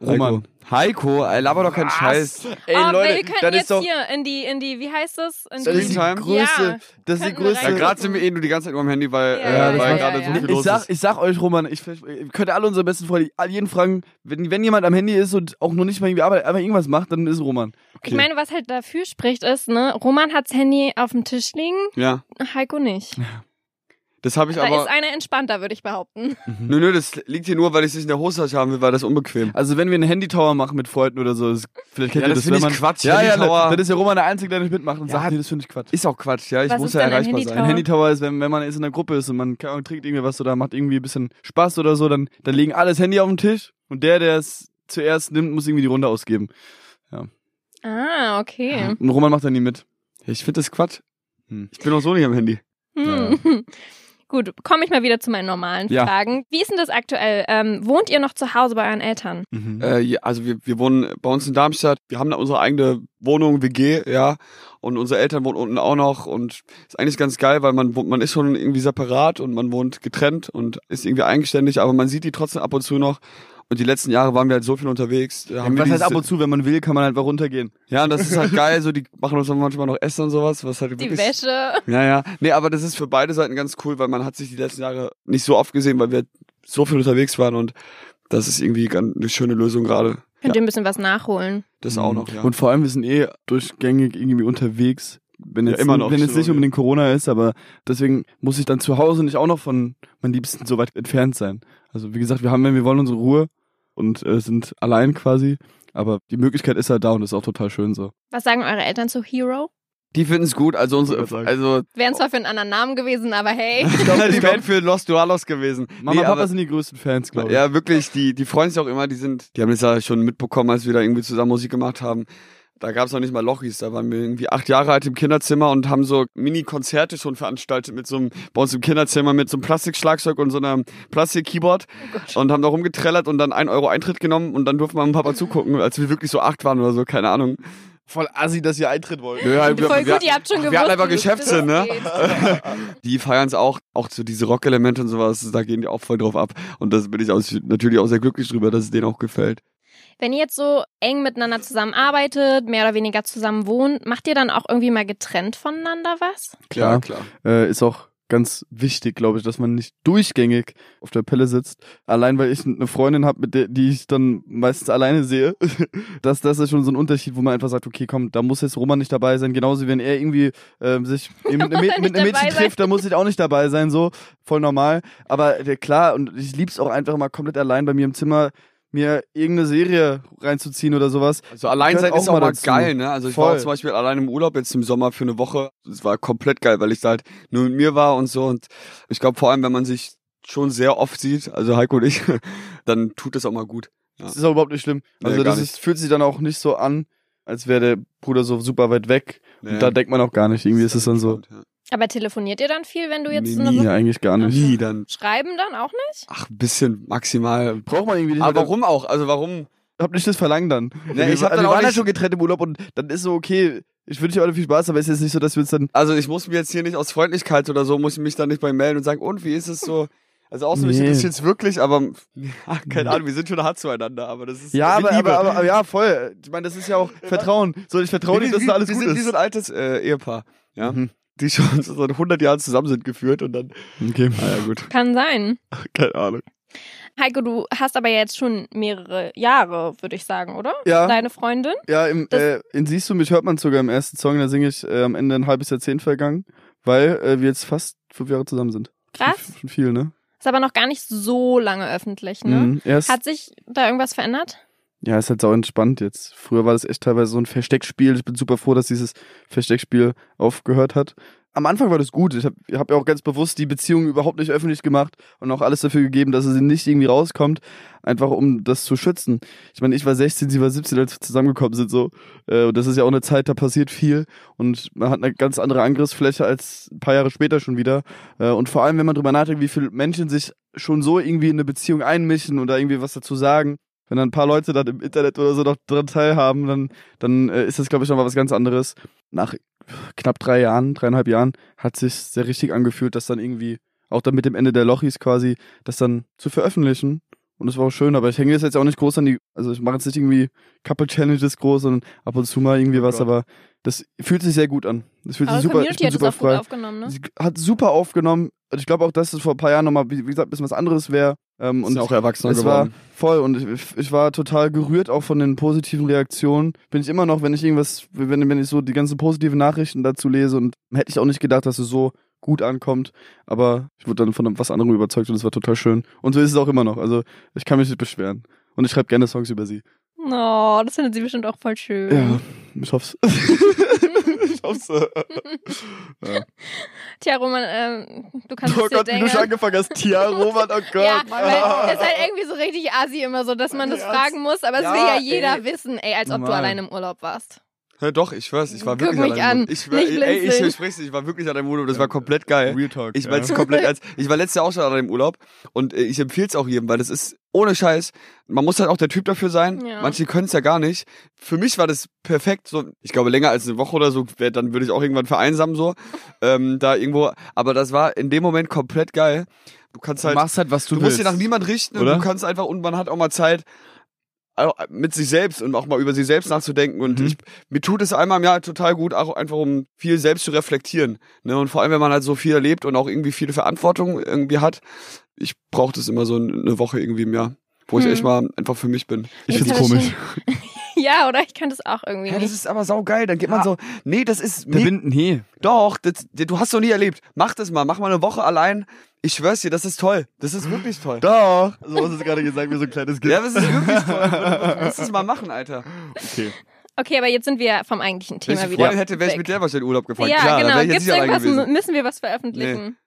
Roman. Heiko, ey, laber doch keinen Scheiß. Ey, oh, Leute, wir könnten das jetzt ist doch, hier in die, in die, wie heißt das? In das ist die größte, Ja, das ist die größte. Ja, gerade sind wir eh nur die ganze Zeit nur am Handy, weil, Ja, äh, ja, weil ja, gerade ja, so ja. viel ich los sag, ist. ich sag euch, Roman, ich, ihr könnt alle unsere besten Freunde jeden fragen, wenn, wenn jemand am Handy ist und auch noch nicht mal irgendwie arbeitet, aber irgendwas macht, dann ist Roman. Ich meine, was halt dafür spricht, ist, ne, Roman hat das Handy auf dem Tisch liegen, Ja, Heiko nicht. das habe ich Da aber. ist einer entspannter, würde ich behaupten. Nö, nö, das liegt hier nur, weil ich es nicht in der Hosentasche haben will, weil das ist unbequem. Also wenn wir einen Handy-Tower machen mit Freunden oder so, das, vielleicht kennt Ja, ihr das das, wenn ich man, Quatsch, Ja, ja, Handy-Tower. dann ist ja Roman der Einzige, der nicht mitmacht und Ja. sagt, nee, das finde ich Quatsch. Ist auch Quatsch, ja. Ich Was muss ist ja ein erreichbar Handy-Tower? sein. Ein Handy-Tower ist, wenn, wenn man jetzt in einer Gruppe ist und man trinkt irgendwie was oder macht irgendwie ein bisschen Spaß oder so, dann, dann legen alle das Handy auf den Tisch und der, der es zuerst nimmt, muss irgendwie die Runde ausgeben. Ah, okay. Und Roman macht da nie mit. Ich finde das Quatsch. Hm. Ich bin auch so nicht am Handy. Hm. Gut, komme ich mal wieder zu meinen normalen Ja. Fragen. Wie ist denn das aktuell? Ähm, wohnt ihr noch zu Hause bei euren Eltern? Äh, ja, also wir, wir wohnen bei uns in Darmstadt. Wir haben da unsere eigene Wohnung, WG, ja. Und unsere Eltern wohnen unten auch noch. Und ist eigentlich ganz geil, weil man, man ist schon irgendwie separat und man wohnt getrennt und ist irgendwie eigenständig, aber man sieht die trotzdem ab und zu noch. Und die letzten Jahre waren wir halt so viel unterwegs. Da haben wir was heißt dieses- ab und zu, wenn man will, kann man halt mal runtergehen. Ja, und das ist halt geil. So, die machen uns dann manchmal noch Essen und sowas, was halt Die wirklich. Wäsche. Ja, ja. Nee, aber das ist für beide Seiten ganz cool, weil man hat sich die letzten Jahre nicht so oft gesehen, weil wir so viel unterwegs waren und das ist irgendwie eine schöne Lösung gerade. Könnt ihr ein bisschen was nachholen? Das auch noch, ja. Und vor allem, wir sind eh durchgängig irgendwie unterwegs. Wenn Ja, jetzt, immer noch, wenn jetzt nicht ja. unbedingt Corona ist, aber deswegen muss ich dann zu Hause nicht auch noch von meinen Liebsten so weit entfernt sein. Also wie gesagt, wir haben, wenn wir wollen, unsere Ruhe und äh, sind allein quasi. Aber die Möglichkeit ist halt da und ist auch total schön so. Was sagen eure Eltern zu Hero? Die finden es gut, also unsere, also Wären zwar für einen anderen Namen gewesen, aber hey. Ich glaub, ich die wären für Los Dualos gewesen. Mama Nee, und Papa aber- sind die größten Fans, glaube ich. Ja, wirklich, die, die freuen sich auch immer, die sind, die haben das ja schon mitbekommen, als wir da irgendwie zusammen Musik gemacht haben. Da gab es noch nicht mal Lochis, da waren wir irgendwie acht Jahre alt im Kinderzimmer und haben so Mini-Konzerte schon veranstaltet mit so einem, bei uns im Kinderzimmer mit so einem Plastikschlagzeug und so einem Plastik-Keyboard und haben da rumgetrellert und dann ein Euro Eintritt genommen und dann durften wir mit Papa zugucken, als wir wirklich so acht waren oder so, keine Ahnung. Voll assi, dass ihr Eintritt wollt. Halt, Voll gut, ihr habt schon wir gewusst. hatten einfach Geschäftssinn, ne? Die feiern es auch, auch so diese Rockelemente und sowas, da gehen die auch voll drauf ab. Und das bin ich auch, natürlich auch sehr glücklich drüber, dass es denen auch gefällt. Wenn ihr jetzt so eng miteinander zusammenarbeitet, mehr oder weniger zusammen wohnt, macht ihr dann auch irgendwie mal getrennt voneinander was? Klar. klar. Äh, ist auch ganz wichtig, glaube ich, dass man nicht durchgängig auf der Pelle sitzt. Allein weil ich eine Freundin habe, mit der, die ich dann meistens alleine sehe. das, das ist schon so ein Unterschied, wo man einfach sagt, okay, komm, da muss jetzt Roman nicht dabei sein. Genauso wie wenn er irgendwie äh, sich mit, einem Mäd- mit einem Mädchen trifft, da muss ich auch nicht dabei sein, so voll normal. Aber äh, klar, und ich lieb's auch einfach mal komplett allein bei mir im Zimmer mir irgendeine Serie reinzuziehen oder sowas. Also allein sein ist auch mal mal geil, ne? Also ich war Voll. auch zum Beispiel allein im Urlaub jetzt im Sommer für eine Woche. Es war komplett geil, weil ich da halt nur mit mir war und so. Und ich glaube vor allem, wenn man sich schon sehr oft sieht, also Heiko und ich, dann tut das auch mal gut. Ja. Das ist auch überhaupt nicht schlimm. Nee, Also gar das ist, fühlt sich dann auch nicht so an, als wäre der Bruder so super weit weg. Nee. Und da denkt man auch gar nicht. Irgendwie ist es dann so. entspannt, Aber telefoniert ihr dann viel, wenn du jetzt Nee, eine nie. Eigentlich gar nicht. Nie dann. schreiben dann auch nicht? Ach, ein bisschen maximal. Braucht man irgendwie nicht. Aber warum auch? Also warum? hab nicht das Verlangen dann. Nee, wir ich hab wir dann auch waren ja nicht- schon getrennt im Urlaub und dann ist so, okay, ich wünsche dir alle viel Spaß, aber es ist jetzt nicht so, dass wir uns dann. Also ich muss mir jetzt hier nicht aus Freundlichkeit oder so, muss ich mich da nicht bei melden und sagen, und wie ist es so? Also außer mich Nee. interessiert es wirklich, aber ja, keine Ahnung, wir sind schon hart zueinander, aber das ist Ja, aber, Liebe. aber, aber, aber ja, voll. Ich meine, das ist ja auch Vertrauen. So, ich vertraue dir, dass da alles wir gut sind ist. wie so ein altes äh, Ehepaar, ja, Mhm. Die schon seit 100 Jahren zusammen sind geführt und dann, Okay. ah ja gut, Kann sein. keine Ahnung. Heiko, du hast aber jetzt schon mehrere Jahre, würde ich sagen, oder? Ja. Deine Freundin? Ja, im, äh, in Siehst du mich hört man sogar im ersten Song, da singe ich äh, am Ende ein halbes Jahrzehnt vergangen, weil äh, wir jetzt fast fünf Jahre zusammen sind. Krass. Schon, schon viel, ne? Ist aber noch gar nicht so lange öffentlich, ne? Mhm. Erst, Hat sich da irgendwas verändert? Ja, ist halt sau entspannt jetzt. Früher war das echt teilweise so ein Versteckspiel. Ich bin super froh, dass dieses Versteckspiel aufgehört hat. Am Anfang war das gut. Ich habe hab ja auch ganz bewusst die Beziehung überhaupt nicht öffentlich gemacht und auch alles dafür gegeben, dass sie nicht irgendwie rauskommt, einfach um das zu schützen. Ich meine, ich war 16, sie war 17, als wir zusammengekommen sind so. Äh, Und das ist ja auch eine Zeit, da passiert viel und man hat eine ganz andere Angriffsfläche als ein paar Jahre später schon wieder. Äh, Und vor allem, wenn man drüber nachdenkt, wie viele Menschen sich schon so irgendwie in eine Beziehung einmischen oder irgendwie was dazu sagen, wenn dann ein paar Leute dann im Internet oder so noch dran teilhaben, dann, dann äh, ist das, glaube ich, nochmal was ganz anderes. Nach knapp drei Jahren, dreieinhalb Jahren, hat sich sehr richtig angefühlt, das dann irgendwie, auch dann mit dem Ende der Lochis quasi, das dann zu veröffentlichen. Und es war auch schön, aber ich hänge das jetzt auch nicht groß an die, also ich mache jetzt nicht irgendwie Couple Challenges groß, sondern ab und zu mal irgendwie Oh was, aber das fühlt sich sehr gut an. Das fühlt Aber sich super, ich Community bin hat super auch gut frei. aufgenommen, ne? Sie hat super aufgenommen. Und ich glaube auch, dass es vor ein paar Jahren nochmal, wie wie gesagt, ein bisschen was anderes wäre. Ähm, Und und auch erwachsener es war geworden. voll und ich, ich war total gerührt auch von den positiven Reaktionen. Bin ich immer noch, wenn ich irgendwas, wenn, wenn ich so die ganzen positiven Nachrichten dazu lese und hätte ich auch nicht gedacht, dass es so gut ankommt. Aber ich wurde dann von was anderem überzeugt und es war total schön. Und so ist es auch immer noch. Also ich kann mich nicht beschweren. Und ich schreibe gerne Songs über sie. Oh, das findet sie bestimmt auch voll schön. Ja, ich hoff's. ich hoff's. Tja, Roman, ähm, du kannst Oh es dir Gott, wie denken. du schon angefangen hast. Tia, Roman, oh Gott. Ja, weil es ist halt irgendwie so richtig assi immer so, dass man das Ja, fragen muss, aber es ja, will ja jeder ey. wissen, ey, als ob du Normal. allein im Urlaub warst. Ja, doch, ich schwör's, ich war Guck wirklich mich an. an, Ich, nicht ey, ich versprich's, dir, ich war wirklich an einem Urlaub, das war komplett geil. Real Talk. Ich mein's komplett ernst. Ich war letztes Jahr auch schon an einem Urlaub und äh, ich empfehle es auch jedem, weil das ist ohne Scheiß. Man muss halt auch der Typ dafür sein. Ja. Manche können es ja gar nicht. Für mich war das perfekt. So, ich glaube länger als eine Woche oder so, wär, dann würde ich auch irgendwann vereinsamen so. ähm, da irgendwo. Aber das war in dem Moment komplett geil. Du kannst Du halt, machst halt, was du, du musst willst. dir nach niemand richten Oder? und du kannst einfach und man hat auch mal Zeit mit sich selbst und auch mal über sich selbst nachzudenken und Mhm. ich mir tut es einmal im Jahr total gut auch einfach um viel selbst zu reflektieren ne und vor allem wenn man halt so viel erlebt und auch irgendwie viele Verantwortung irgendwie hat ich brauche das immer so eine Woche irgendwie im Jahr wo ich Mhm. echt mal einfach für mich bin Ich Jetzt find's komisch. Ja, oder? Ich kann das auch irgendwie ja, das nicht. ist aber saugeil dann geht man Ja. so nee das ist nee, nee. doch das, du hast doch nie erlebt mach das mal mach mal eine Woche allein ich schwör's dir das ist toll das ist wirklich toll Doch. So hast du es gerade gesagt, wie so ein kleines Kind. ja das ist wirklich toll du musst es mal machen Alter Okay. Okay, aber jetzt sind wir vom eigentlichen Wenn Thema ich eine wieder. Freundin hätte, wäre ich mit der wahrscheinlich in Urlaub gefahren. Ja, Klar, genau. ich Gibt's irgendwas, gewesen. müssen wir was veröffentlichen?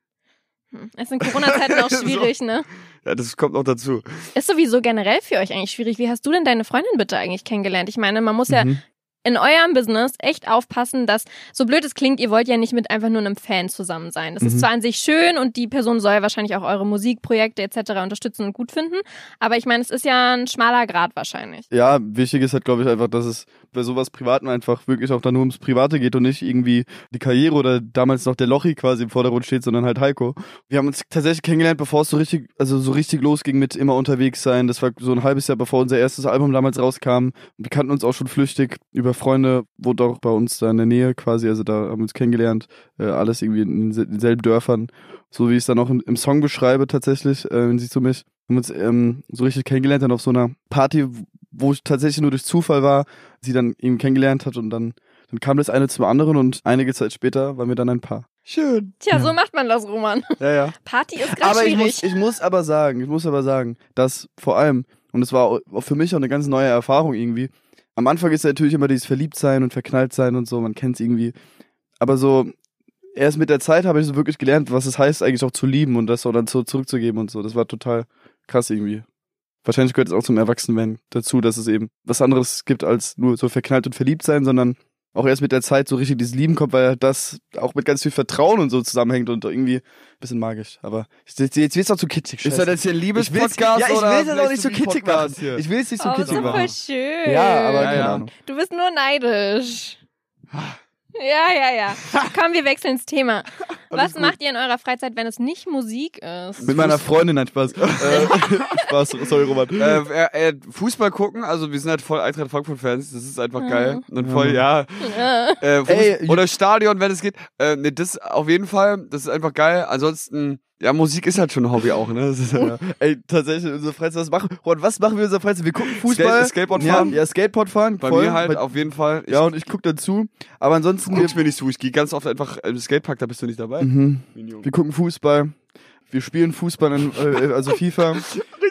Hm. Es in Corona-Zeiten auch So. schwierig, ne? Ja, das kommt noch dazu. Ist sowieso generell für euch eigentlich schwierig. Wie hast du denn deine Freundin bitte eigentlich kennengelernt? Ich meine, man muss ja Mhm. in eurem Business echt aufpassen, dass, so blöd es klingt, ihr wollt ja nicht mit einfach nur einem Fan zusammen sein. Das ist Mhm. zwar an sich schön und die Person soll wahrscheinlich auch eure Musikprojekte etc. unterstützen und gut finden, aber ich meine, es ist ja ein schmaler Grad wahrscheinlich. Ja, wichtig ist halt, glaube ich, einfach, dass es bei sowas Privaten einfach wirklich auch da nur ums Private geht und nicht irgendwie die Karriere oder damals noch der Lochi quasi im Vordergrund steht, sondern halt Heiko. Wir haben uns tatsächlich kennengelernt, bevor es so richtig, also so richtig losging mit immer unterwegs sein. Das war so ein halbes Jahr bevor unser erstes Album damals rauskam. Wir kannten uns auch schon flüchtig über Freunde, wo doch bei uns da in der Nähe quasi, also da haben wir uns kennengelernt, äh, alles irgendwie in denselben Dörfern. So wie ich es dann auch im, Song beschreibe tatsächlich, äh, wenn sie zu mich haben uns ähm, so richtig kennengelernt dann auf so einer Party, wo ich tatsächlich nur durch Zufall war, sie dann ihn kennengelernt hat und dann, dann kam das eine zum anderen und einige Zeit später waren wir dann ein Paar. Schön. Tja, Ja. so macht man das, Roman. Ja, ja. Party ist gerade Aber ich schwierig. muss, ich muss aber sagen, ich muss aber sagen, dass vor allem, und es war für mich auch eine ganz neue Erfahrung irgendwie, am Anfang ist ja natürlich immer dieses Verliebtsein und Verknalltsein und so, man kennt es irgendwie. Aber so, erst mit der Zeit habe ich so wirklich gelernt, was es heißt, eigentlich auch zu lieben und das auch dann so zurückzugeben und so. Das war total krass irgendwie. Wahrscheinlich gehört es auch zum Erwachsenwerden dazu, dass es eben was anderes gibt als nur so verknallt und verliebt sein, sondern auch erst mit der Zeit so richtig dieses Lieben kommt, weil das auch mit ganz viel Vertrauen und so zusammenhängt und irgendwie ein bisschen magisch. Aber jetzt, jetzt wird's auch zu kitschig. Ist das jetzt hier ein Liebes-Podcast ja, ich will es auch nicht so kitschig machen. Hier? Ich will es nicht so oh, kitschig machen. schön. Ja, aber Ja, keine ja. Ahnung. Du bist nur neidisch. Ja, ja, ja. Komm, wir wechseln ins Thema. Was gut. macht ihr in eurer Freizeit, wenn es nicht Musik ist? Mit meiner Freundin, nein, Spaß. äh, Spaß, sorry, Roman. äh, äh, äh, Fußball gucken, also wir sind halt voll Eintracht Frankfurt-Fans, das ist einfach geil. Und voll, ja. Ja. Äh, Ey, oder Stadion, wenn es geht. Äh, nee, das auf jeden Fall, das ist einfach geil. Ansonsten, ja, Musik ist halt schon ein Hobby auch, ne? Ist, ja. Ey, tatsächlich, unsere Freizeit, was machen, Ron, was machen wir in unserer Freizeit? Wir gucken Fußball. Skate- Skateboard fahren? Ja, ja Skateboard fahren. Bei voll. mir halt Bei- auf jeden Fall. Ich ja, und ich guck dazu. Aber ansonsten, wir, guck's mir nicht zu. Ich gehe ganz oft einfach im Skatepark, da bist du nicht dabei. mhm. Wir gucken Fußball. Wir spielen Fußball, in, äh, also FIFA.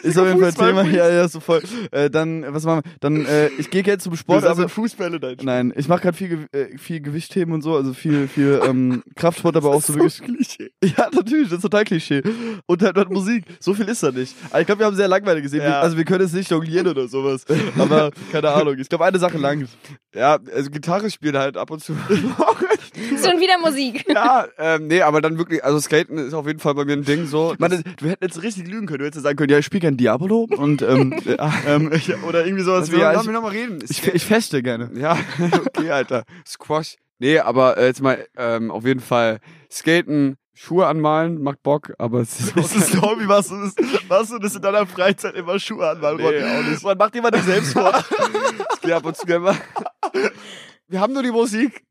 ist auf jeden Fall Thema. Ja, ja, so voll. Äh, dann, was machen wir? Dann, äh, ich gehe jetzt zum Sport. Also, Fußbälle dein nein, ich mache gerade viel, äh, viel Gewichtheben und so, also viel, viel ähm, Kraftsport, aber auch so wirklich. Klischee. Ja, natürlich, das ist total Klischee. Und halt, halt Musik. So viel ist da nicht. Aber ich glaube, wir haben sehr langweilig gesehen. Ja. Wir, also wir können jetzt nicht jonglieren oder sowas. Aber keine Ahnung. Ich glaube, eine Sache lang. Ja, also Gitarre spielen halt ab und zu. Schon wieder Musik. ja, ähm, nee, aber dann wirklich, also Skaten ist auf jeden Fall bei mir ein Ding so. Man, das, du hättest jetzt richtig lügen können. Du hättest sagen können, ja, ich spiele gern Diabolo und ähm, ja, ähm, ich, oder irgendwie sowas Also, wie. Ja, lass ich, mich noch mal reden. ich, ich feste gerne. Ja, okay, Alter. Squash. Nee, aber äh, jetzt mal ähm, auf jeden Fall Skaten, Schuhe anmalen, macht Bock, aber es ist, Das ist ein Hobby, was du das, was du das in deiner Freizeit immer Schuhe anmalen Nee, auch nicht. Man macht immer nicht Selbstmord. Ich geh ab und zu mal. Wir haben nur die Musik.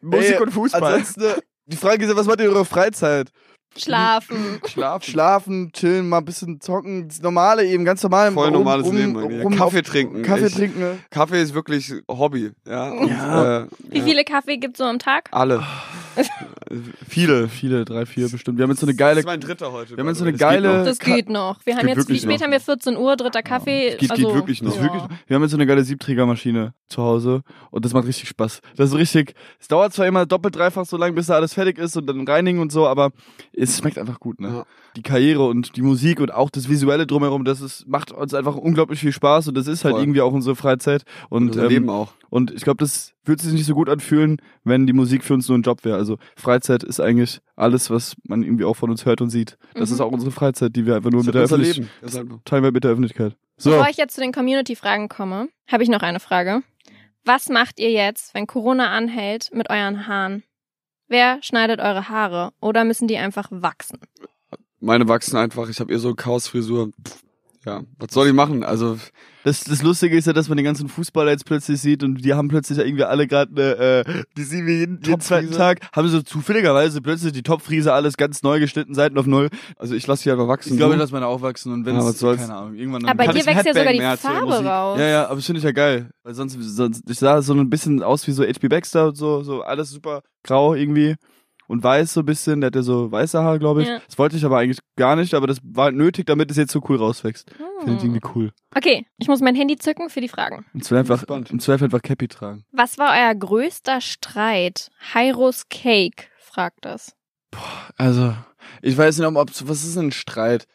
Musik Ey, und Fußball. Ansonsten, äh, die Frage ist ja, was macht ihr in eurer Freizeit? Schlafen. Schlafen. Schlafen, chillen, mal ein bisschen zocken. Das Normale eben, ganz normal. Voll rum- normales rum- Leben. eigentlich. rum- Kaffee trinken. Kaffee ich, trinken. ne? Kaffee ist wirklich Hobby. Ja. Und, Ja. Äh, Wie ja. viele Kaffee gibt's so am Tag? Alle. Viele. Viele, drei, vier bestimmt. Wir haben jetzt so eine geile. Das ist mein dritter heute. Wir haben jetzt so eine. Das geht geile- noch. Das geht noch. Wir haben geht jetzt, wie spät noch. haben wir? 14 Uhr, dritter Kaffee. Es geht- also, geht wirklich noch. Das ist Ja. wirklich, wir haben jetzt so eine geile Siebträgermaschine zu Hause und das macht richtig Spaß. Das ist richtig, es dauert zwar immer doppelt, dreifach so lange, bis da alles fertig ist und dann reinigen und so, aber es schmeckt einfach gut, ne? Ja. Die Karriere und die Musik und auch das Visuelle drumherum, das ist, macht uns einfach unglaublich viel Spaß und das ist halt Voll. irgendwie auch unsere Freizeit und, Unser ähm, Leben auch. und ich glaube, das würde sich nicht so gut anfühlen, wenn die Musik für uns nur ein Job wäre. Also Freizeit ist eigentlich alles, was man irgendwie auch von uns hört und sieht. Das Mhm. ist auch unsere Freizeit, die wir einfach nur Das mit der Öffentlichkeit, Leben. Das ist einfach- teilen wir mit der Öffentlichkeit. So. Bevor ich jetzt zu den Community-Fragen komme, habe ich noch eine Frage. Was macht ihr jetzt, wenn Corona anhält, mit euren Haaren? Wer schneidet eure Haare oder müssen die einfach wachsen? Meine wachsen einfach. Ich habe eher so eine Chaosfrisur. Pff, Ja, was soll ich machen? Also Das, das Lustige ist ja, dass man den ganzen Fußballer jetzt plötzlich sieht und die haben plötzlich irgendwie alle gerade eine, äh, die sehen wir jeden, jeden zweiten. Tag, haben so zufälligerweise plötzlich die Topfriese alles ganz neu geschnitten, Seiten auf null. Also ich lasse die einfach wachsen. Ich glaube, Du? lass meine auch wachsen und wenn Ja, es, keine Ahnung, irgendwann Aber kann dir ich wächst ja sogar die Farbe Musik. raus. Ja, ja, aber das finde ich ja geil. Weil sonst, sonst, ich sah so ein bisschen aus wie so HB Baxter und so, so alles super grau irgendwie. Und weiß so ein bisschen, der hat ja so weiße Haare, glaube ich. Ja. Das wollte ich aber eigentlich gar nicht, aber das war halt nötig, damit es jetzt so cool rauswächst. Finde ich Hm. irgendwie cool. Okay, ich muss mein Handy zücken für die Fragen. Im Zweifel einfach, Gespannt. im Zweifel einfach Cappy tragen. Was war euer größter Streit? Hyros Cake fragt das. Also, ich weiß nicht, ob, ob was ist denn ein Streit?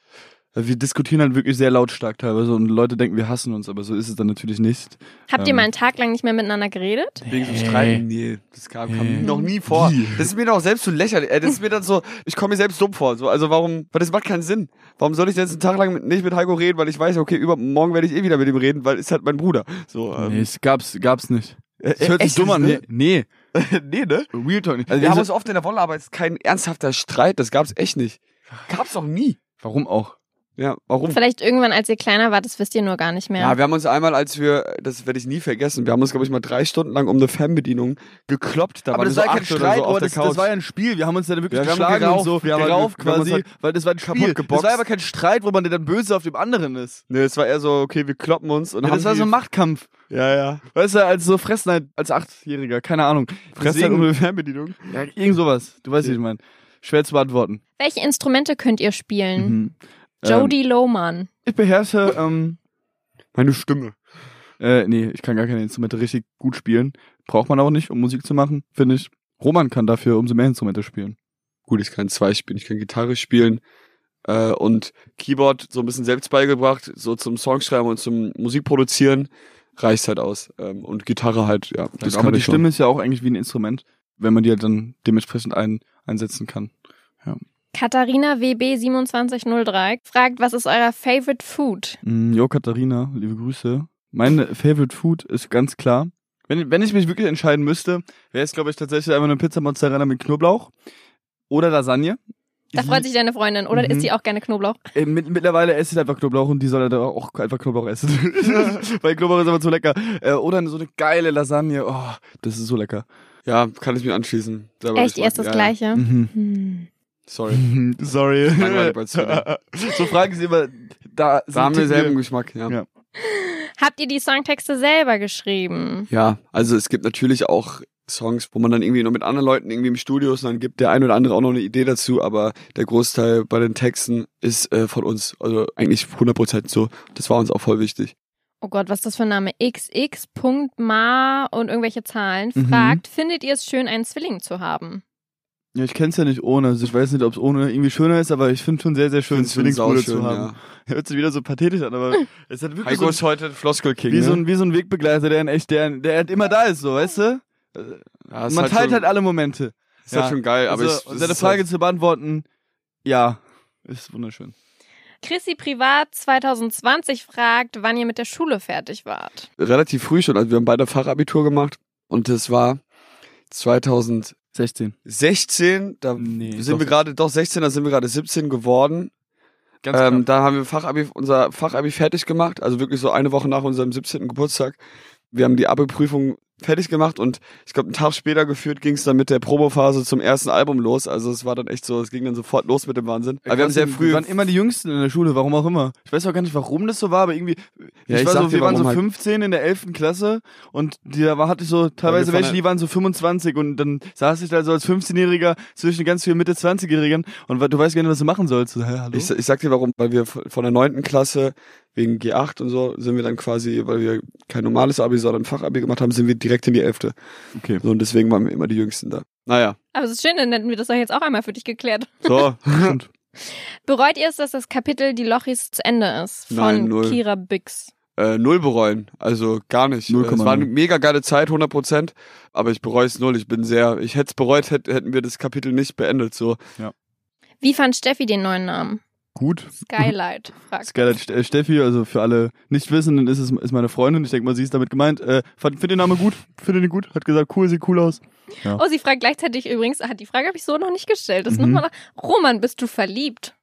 Wir diskutieren halt wirklich sehr lautstark teilweise und Leute denken, wir hassen uns, aber so ist es dann natürlich nicht. Habt ihr Ähm. mal einen Tag lang nicht mehr miteinander geredet? Wegen so. Streiten? Nee, das kam, kam noch nie vor. Das ist mir doch selbst zu lächerlich. Äh, Das ist mir dann so, ich komme mir selbst dumm vor. So, also warum, weil das macht keinen Sinn. Warum soll ich jetzt einen Tag lang mit, nicht mit Heiko reden, weil ich weiß, okay, übermorgen werde ich eh wieder mit ihm reden, weil ist halt mein Bruder. So, ähm, Nee, es gab's, gab's nicht. Das hört sich dumm an. ne? Nee, nee, ne? nee. Real Talk nicht. Also wir Also- haben uns oft in der Wolle, aber es ist kein ernsthafter Streit, das gab's echt nicht. Gab's auch nie. Warum auch? Ja, warum? Vielleicht irgendwann, als ihr kleiner wart, das wisst ihr nur gar nicht mehr. Ja, wir haben uns einmal, als wir, das werde ich nie vergessen, wir haben uns, glaube ich, mal drei Stunden lang um eine Fernbedienung gekloppt. Da aber das wir war so kein acht oder Streit, so auf aber der das, Couch. das war ja ein Spiel. Wir haben uns dann wirklich Ja, wir geschlagen gerauft. und so. Wir haben gerauft wir haben uns quasi, halt weil das war ein Spiel. geboxt. Das war aber kein Streit, wo man dann böse auf dem anderen ist. nee, es war eher so, okay, wir kloppen uns und Ja, haben das war so ein Machtkampf. Ja, ja. Weißt du, als so Fressen halt, als Achtjähriger, keine Ahnung. Deswegen- um eine Fernbedienung. Ja, irgend sowas. Du weißt, wie ich meine. Schwer zu beantworten. Welche Instrumente könnt ihr spielen? Mhm. Ähm, Jody Lohmann. ich beherrsche, ähm, Meine Stimme. äh, nee, ich kann gar keine Instrumente richtig gut spielen. Braucht man auch nicht, um Musik zu machen, finde ich. Roman kann dafür umso mehr Instrumente spielen. Gut, ich kann zwei spielen. Ich kann Gitarre spielen äh, und Keyboard so ein bisschen selbst beigebracht, so zum Songschreiben und zum Musikproduzieren reicht halt aus. Ähm, und Gitarre halt, ja, das aber kann die ich schon. Stimme ist ja auch eigentlich wie ein Instrument, wenn man die halt dann dementsprechend ein, einsetzen kann. Katharina WB2703 fragt, was ist euer Favorite Food? Mm, Jo, Katharina, liebe Grüße. Mein Favorite Food ist ganz klar. Wenn, wenn ich mich wirklich entscheiden müsste, wäre es, glaube ich, tatsächlich einfach eine Pizza Mozzarella mit Knoblauch oder Lasagne. Da freut sich deine Freundin. Oder Mhm. isst sie auch gerne Knoblauch? Äh, mit, mittlerweile esse ich einfach Knoblauch und die soll halt auch einfach Knoblauch essen. Weil Knoblauch ist aber zu lecker. Äh, oder so eine geile Lasagne. Oh, das ist so lecker. Ja, kann ich mir anschließen. Echt, ihr esst das ja, Gleiche? Mhm. Hm. Sorry. Sorry. So fragen sie immer, da, Da haben wir selben Geschmack, ja. Ja. Habt ihr die Songtexte selber geschrieben? Ja, also es gibt natürlich auch Songs, wo man dann irgendwie noch mit anderen Leuten irgendwie im Studio ist und dann gibt der ein oder andere auch noch eine Idee dazu, aber der Großteil bei den Texten ist äh, von uns. Also eigentlich 100% so. Das war uns auch voll wichtig. Oh Gott, was ist das für ein Name? xx.ma und irgendwelche Zahlen Mhm. fragt, findet ihr es schön, einen Zwilling zu haben? Ja, ich kenn's ja nicht ohne. Also ich weiß nicht, ob es ohne irgendwie schöner ist, aber ich finde schon sehr, sehr schön, Zwillingsbruder zu haben. Hört sich wieder so pathetisch an, aber es hat Ja. wirklich Heiko so, ist heute Floskel King. wie, ne? so ein, wie so ein Wegbegleiter, der in echt, der, der halt immer da ist, so, weißt du? ja, Man halt teilt schon, halt alle Momente. Ist halt ja. schon geil, aber also, ich, es ist Frage halt, zu beantworten, ja, ist wunderschön. Chrissy Privat 2020 fragt, wann ihr mit der Schule fertig wart. relativ früh schon. Also wir haben beide Fachabitur gemacht und das war 2016. 16. Da Nee, sind wir gerade, doch 16, da sind wir gerade 17 geworden. Ganz Ähm, da haben wir Fachabi, unser Fachabi fertig gemacht, also wirklich so eine Woche nach unserem 17. Geburtstag. Wir haben die Abi-Prüfung fertig gemacht und ich glaube, einen Tag später geführt ging es dann mit der Probophase zum ersten Album los. Also es war dann echt so, es ging dann sofort los mit dem Wahnsinn. Aber wir haben sehr früh. Wir waren immer die Jüngsten in der Schule, warum auch immer. Ich weiß auch gar nicht, warum das so war, aber irgendwie. Ja, ich ich war so, wir waren so warum halt. 15 in der 11. Klasse und die, da war, hatte ich so teilweise welche, die waren so 25 und dann saß ich da so als 15-Jähriger zwischen ganz vielen Mitte 20-Jährigen und du weißt gar nicht, was du machen sollst. So, hä, hallo? ich, ich sag dir warum, weil wir von der neunten Klasse wegen G8 und so sind wir dann quasi, weil wir kein normales Abi, sondern ein Fachabi gemacht haben, sind wir direkt in die elfte. okay. So und deswegen waren wir immer die Jüngsten da. Naja, Aber es ist schön, dann hätten wir das doch jetzt auch einmal für dich geklärt. so. Stimmt. Bereut ihr es, dass das Kapitel Die Lochis zu Ende ist? Von Nein, null. Kira Bix. äh, null bereuen. Also gar nicht. 0,0. Es war eine mega geile Zeit, 100 Prozent. Aber ich bereue es null. Ich bin sehr, ich hätte es bereut, hätt, hätten wir das Kapitel nicht beendet. So. Wie fand Steffi den neuen Namen? Gut. Skylight, fragt. Skylight äh, Steffi, also für alle Nichtwissenden ist es ist meine Freundin. Ich denke mal, sie ist damit gemeint. Äh, fand, find den Namen gut, finde den gut. Hat gesagt, cool, sieht cool aus. Oh, sie fragt gleichzeitig übrigens, ah, die Frage habe ich so noch nicht gestellt. Das ist Mhm. nochmal, Roman, bist du verliebt?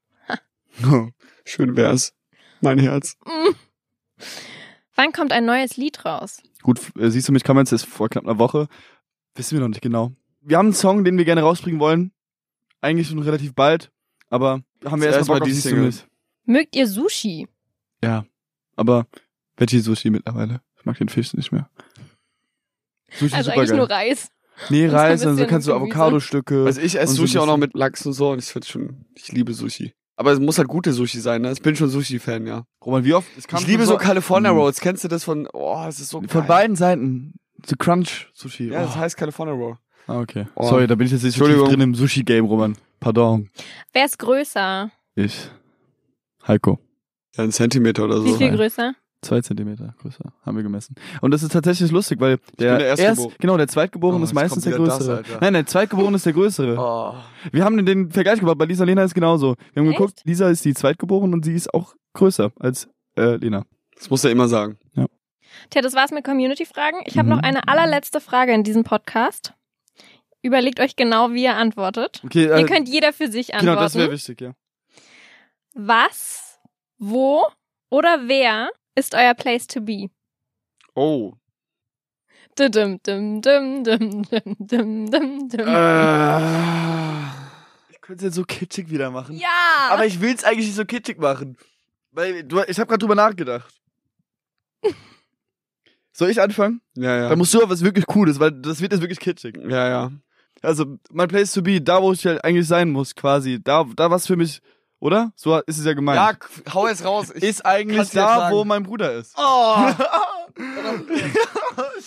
Schön wär's. Mein Herz. Mm. Wann kommt ein neues Lied raus? Gut, äh, siehst du mich, kann man jetzt vor knapp einer Woche. Wissen wir noch nicht genau. Wir haben einen Song, den wir gerne rausbringen wollen. Eigentlich schon relativ bald. Aber haben wir erstmal mal Bock auf die die Single. Singles. Mögt ihr Sushi? Ja. Aber Veggie Sushi mittlerweile. Ich mag den Fisch nicht mehr. Sushi Also ist eigentlich nur Reis. Nee, so Reis, also bisschen kannst du. Avocado-Stücke. Also ich esse so Sushi ein auch noch mit Lachs und so und ich finde schon, ich liebe Sushi. Aber es muss halt gute Sushi sein, ne? Ich bin schon Sushi-Fan, ja. Roman, wie oft? Ich liebe schon so California Mhm. Rolls. Kennst du das von, oh, es ist so Von geil. beiden Seiten. The Crunch Sushi. Ja, das oh. heißt California Roll. Ah, okay. Oh. Sorry, da bin ich jetzt nicht so drin im Sushi-Game, Roman. Pardon. Wer ist größer? Ich. Heiko. Ja, ein Zentimeter oder Wie so. viel nein. größer? Zwei Zentimeter größer, haben wir gemessen. Und das ist tatsächlich lustig, weil der, der erst, genau, der Zweitgeborene Oh, ist meistens der das, Größere. Alter. Nein, der Zweitgeborene ist der Größere. Oh. Wir haben den Vergleich gebracht, bei Lisa Lena ist genauso. Wir haben Echt? geguckt, Lisa ist die Zweitgeborene und sie ist auch größer als äh, Lena. Das muss er immer sagen. Tja, das war's mit Community-Fragen. Ich habe Mhm. noch eine allerletzte Frage in diesem Podcast. Überlegt euch genau, wie ihr antwortet. Okay, Ihr äh, könnt jeder für sich antworten. genau, das wäre wichtig, ja. Was, wo oder wer ist euer Place to be? Oh. Dum, dum, dum, dum, dum, dum, dum, dum. Äh, Ich könnte es jetzt so kitschig wieder machen. Ja! Aber ich will es eigentlich nicht so kitschig machen. Weil du, ich habe gerade drüber nachgedacht. Soll ich anfangen? ja, ja. Da musst du aber was wirklich Cooles, weil das wird jetzt wirklich kitschig. ja, ja. Also, mein Place to be, da wo ich halt eigentlich sein muss, quasi. Da, da was für mich, oder? So ist es ja gemeint. Ja, hau es raus. Ich, ist eigentlich da, wo mein Bruder ist. oh.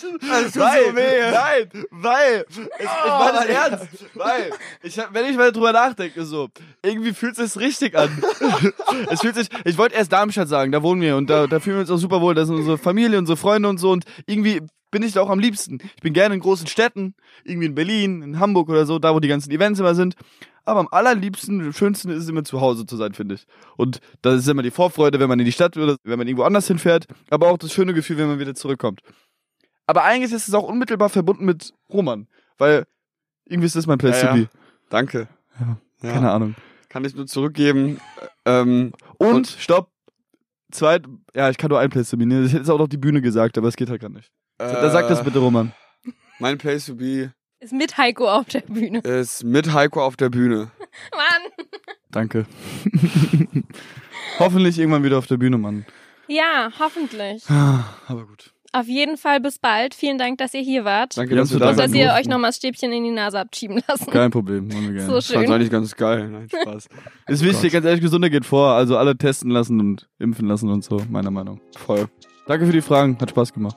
Das tut so weh. Nein, weil, ich, ich meine das ernst, weil, ich, wenn ich mal drüber nachdenke, so, irgendwie fühlt es sich richtig an. es fühlt sich, ich wollte erst Darmstadt sagen, da wohnen wir und da, da fühlen wir uns auch super wohl, da sind unsere Familie, unsere Freunde und so und irgendwie bin ich da auch am liebsten. Ich bin gerne in großen Städten, irgendwie in Berlin, in Hamburg oder so, da wo die ganzen Events immer sind. Aber am allerliebsten, am schönsten ist es immer zu Hause zu sein, finde ich. Und das ist immer die Vorfreude, wenn man in die Stadt oder wenn man irgendwo anders hinfährt, aber auch das schöne Gefühl, wenn man wieder zurückkommt. Aber eigentlich ist es auch unmittelbar verbunden mit Roman, weil irgendwie ist das mein Place Ja, to ja. be. Danke. Ja. Keine Ahnung. Kann ich nur zurückgeben. Ähm, Und, Und- stopp. Zweit, ja, ich kann nur ein Place to be. Ne? Ich hätte es auch noch die Bühne gesagt, aber es geht halt gar nicht. Da sag das äh, bitte, Roman. Mein Place to be Ist mit Heiko auf der Bühne. ist mit Heiko auf der Bühne. Mann! Danke. Hoffentlich irgendwann wieder auf der Bühne, Mann. Ja, hoffentlich. Aber gut. Auf jeden Fall bis bald. Vielen Dank, dass ihr hier wart. Danke, dass du da dass ihr euch nochmal das Stäbchen in die Nase habt schieben lassen. Kein Problem. Machen wir gerne. So Fand's schön. eigentlich ganz geil. Nein, Spaß. Ist wichtig, ganz ehrlich, Gesunde geht vor. Also alle testen lassen und impfen lassen und so, meiner Meinung. Voll. Danke für die Fragen, hat Spaß gemacht.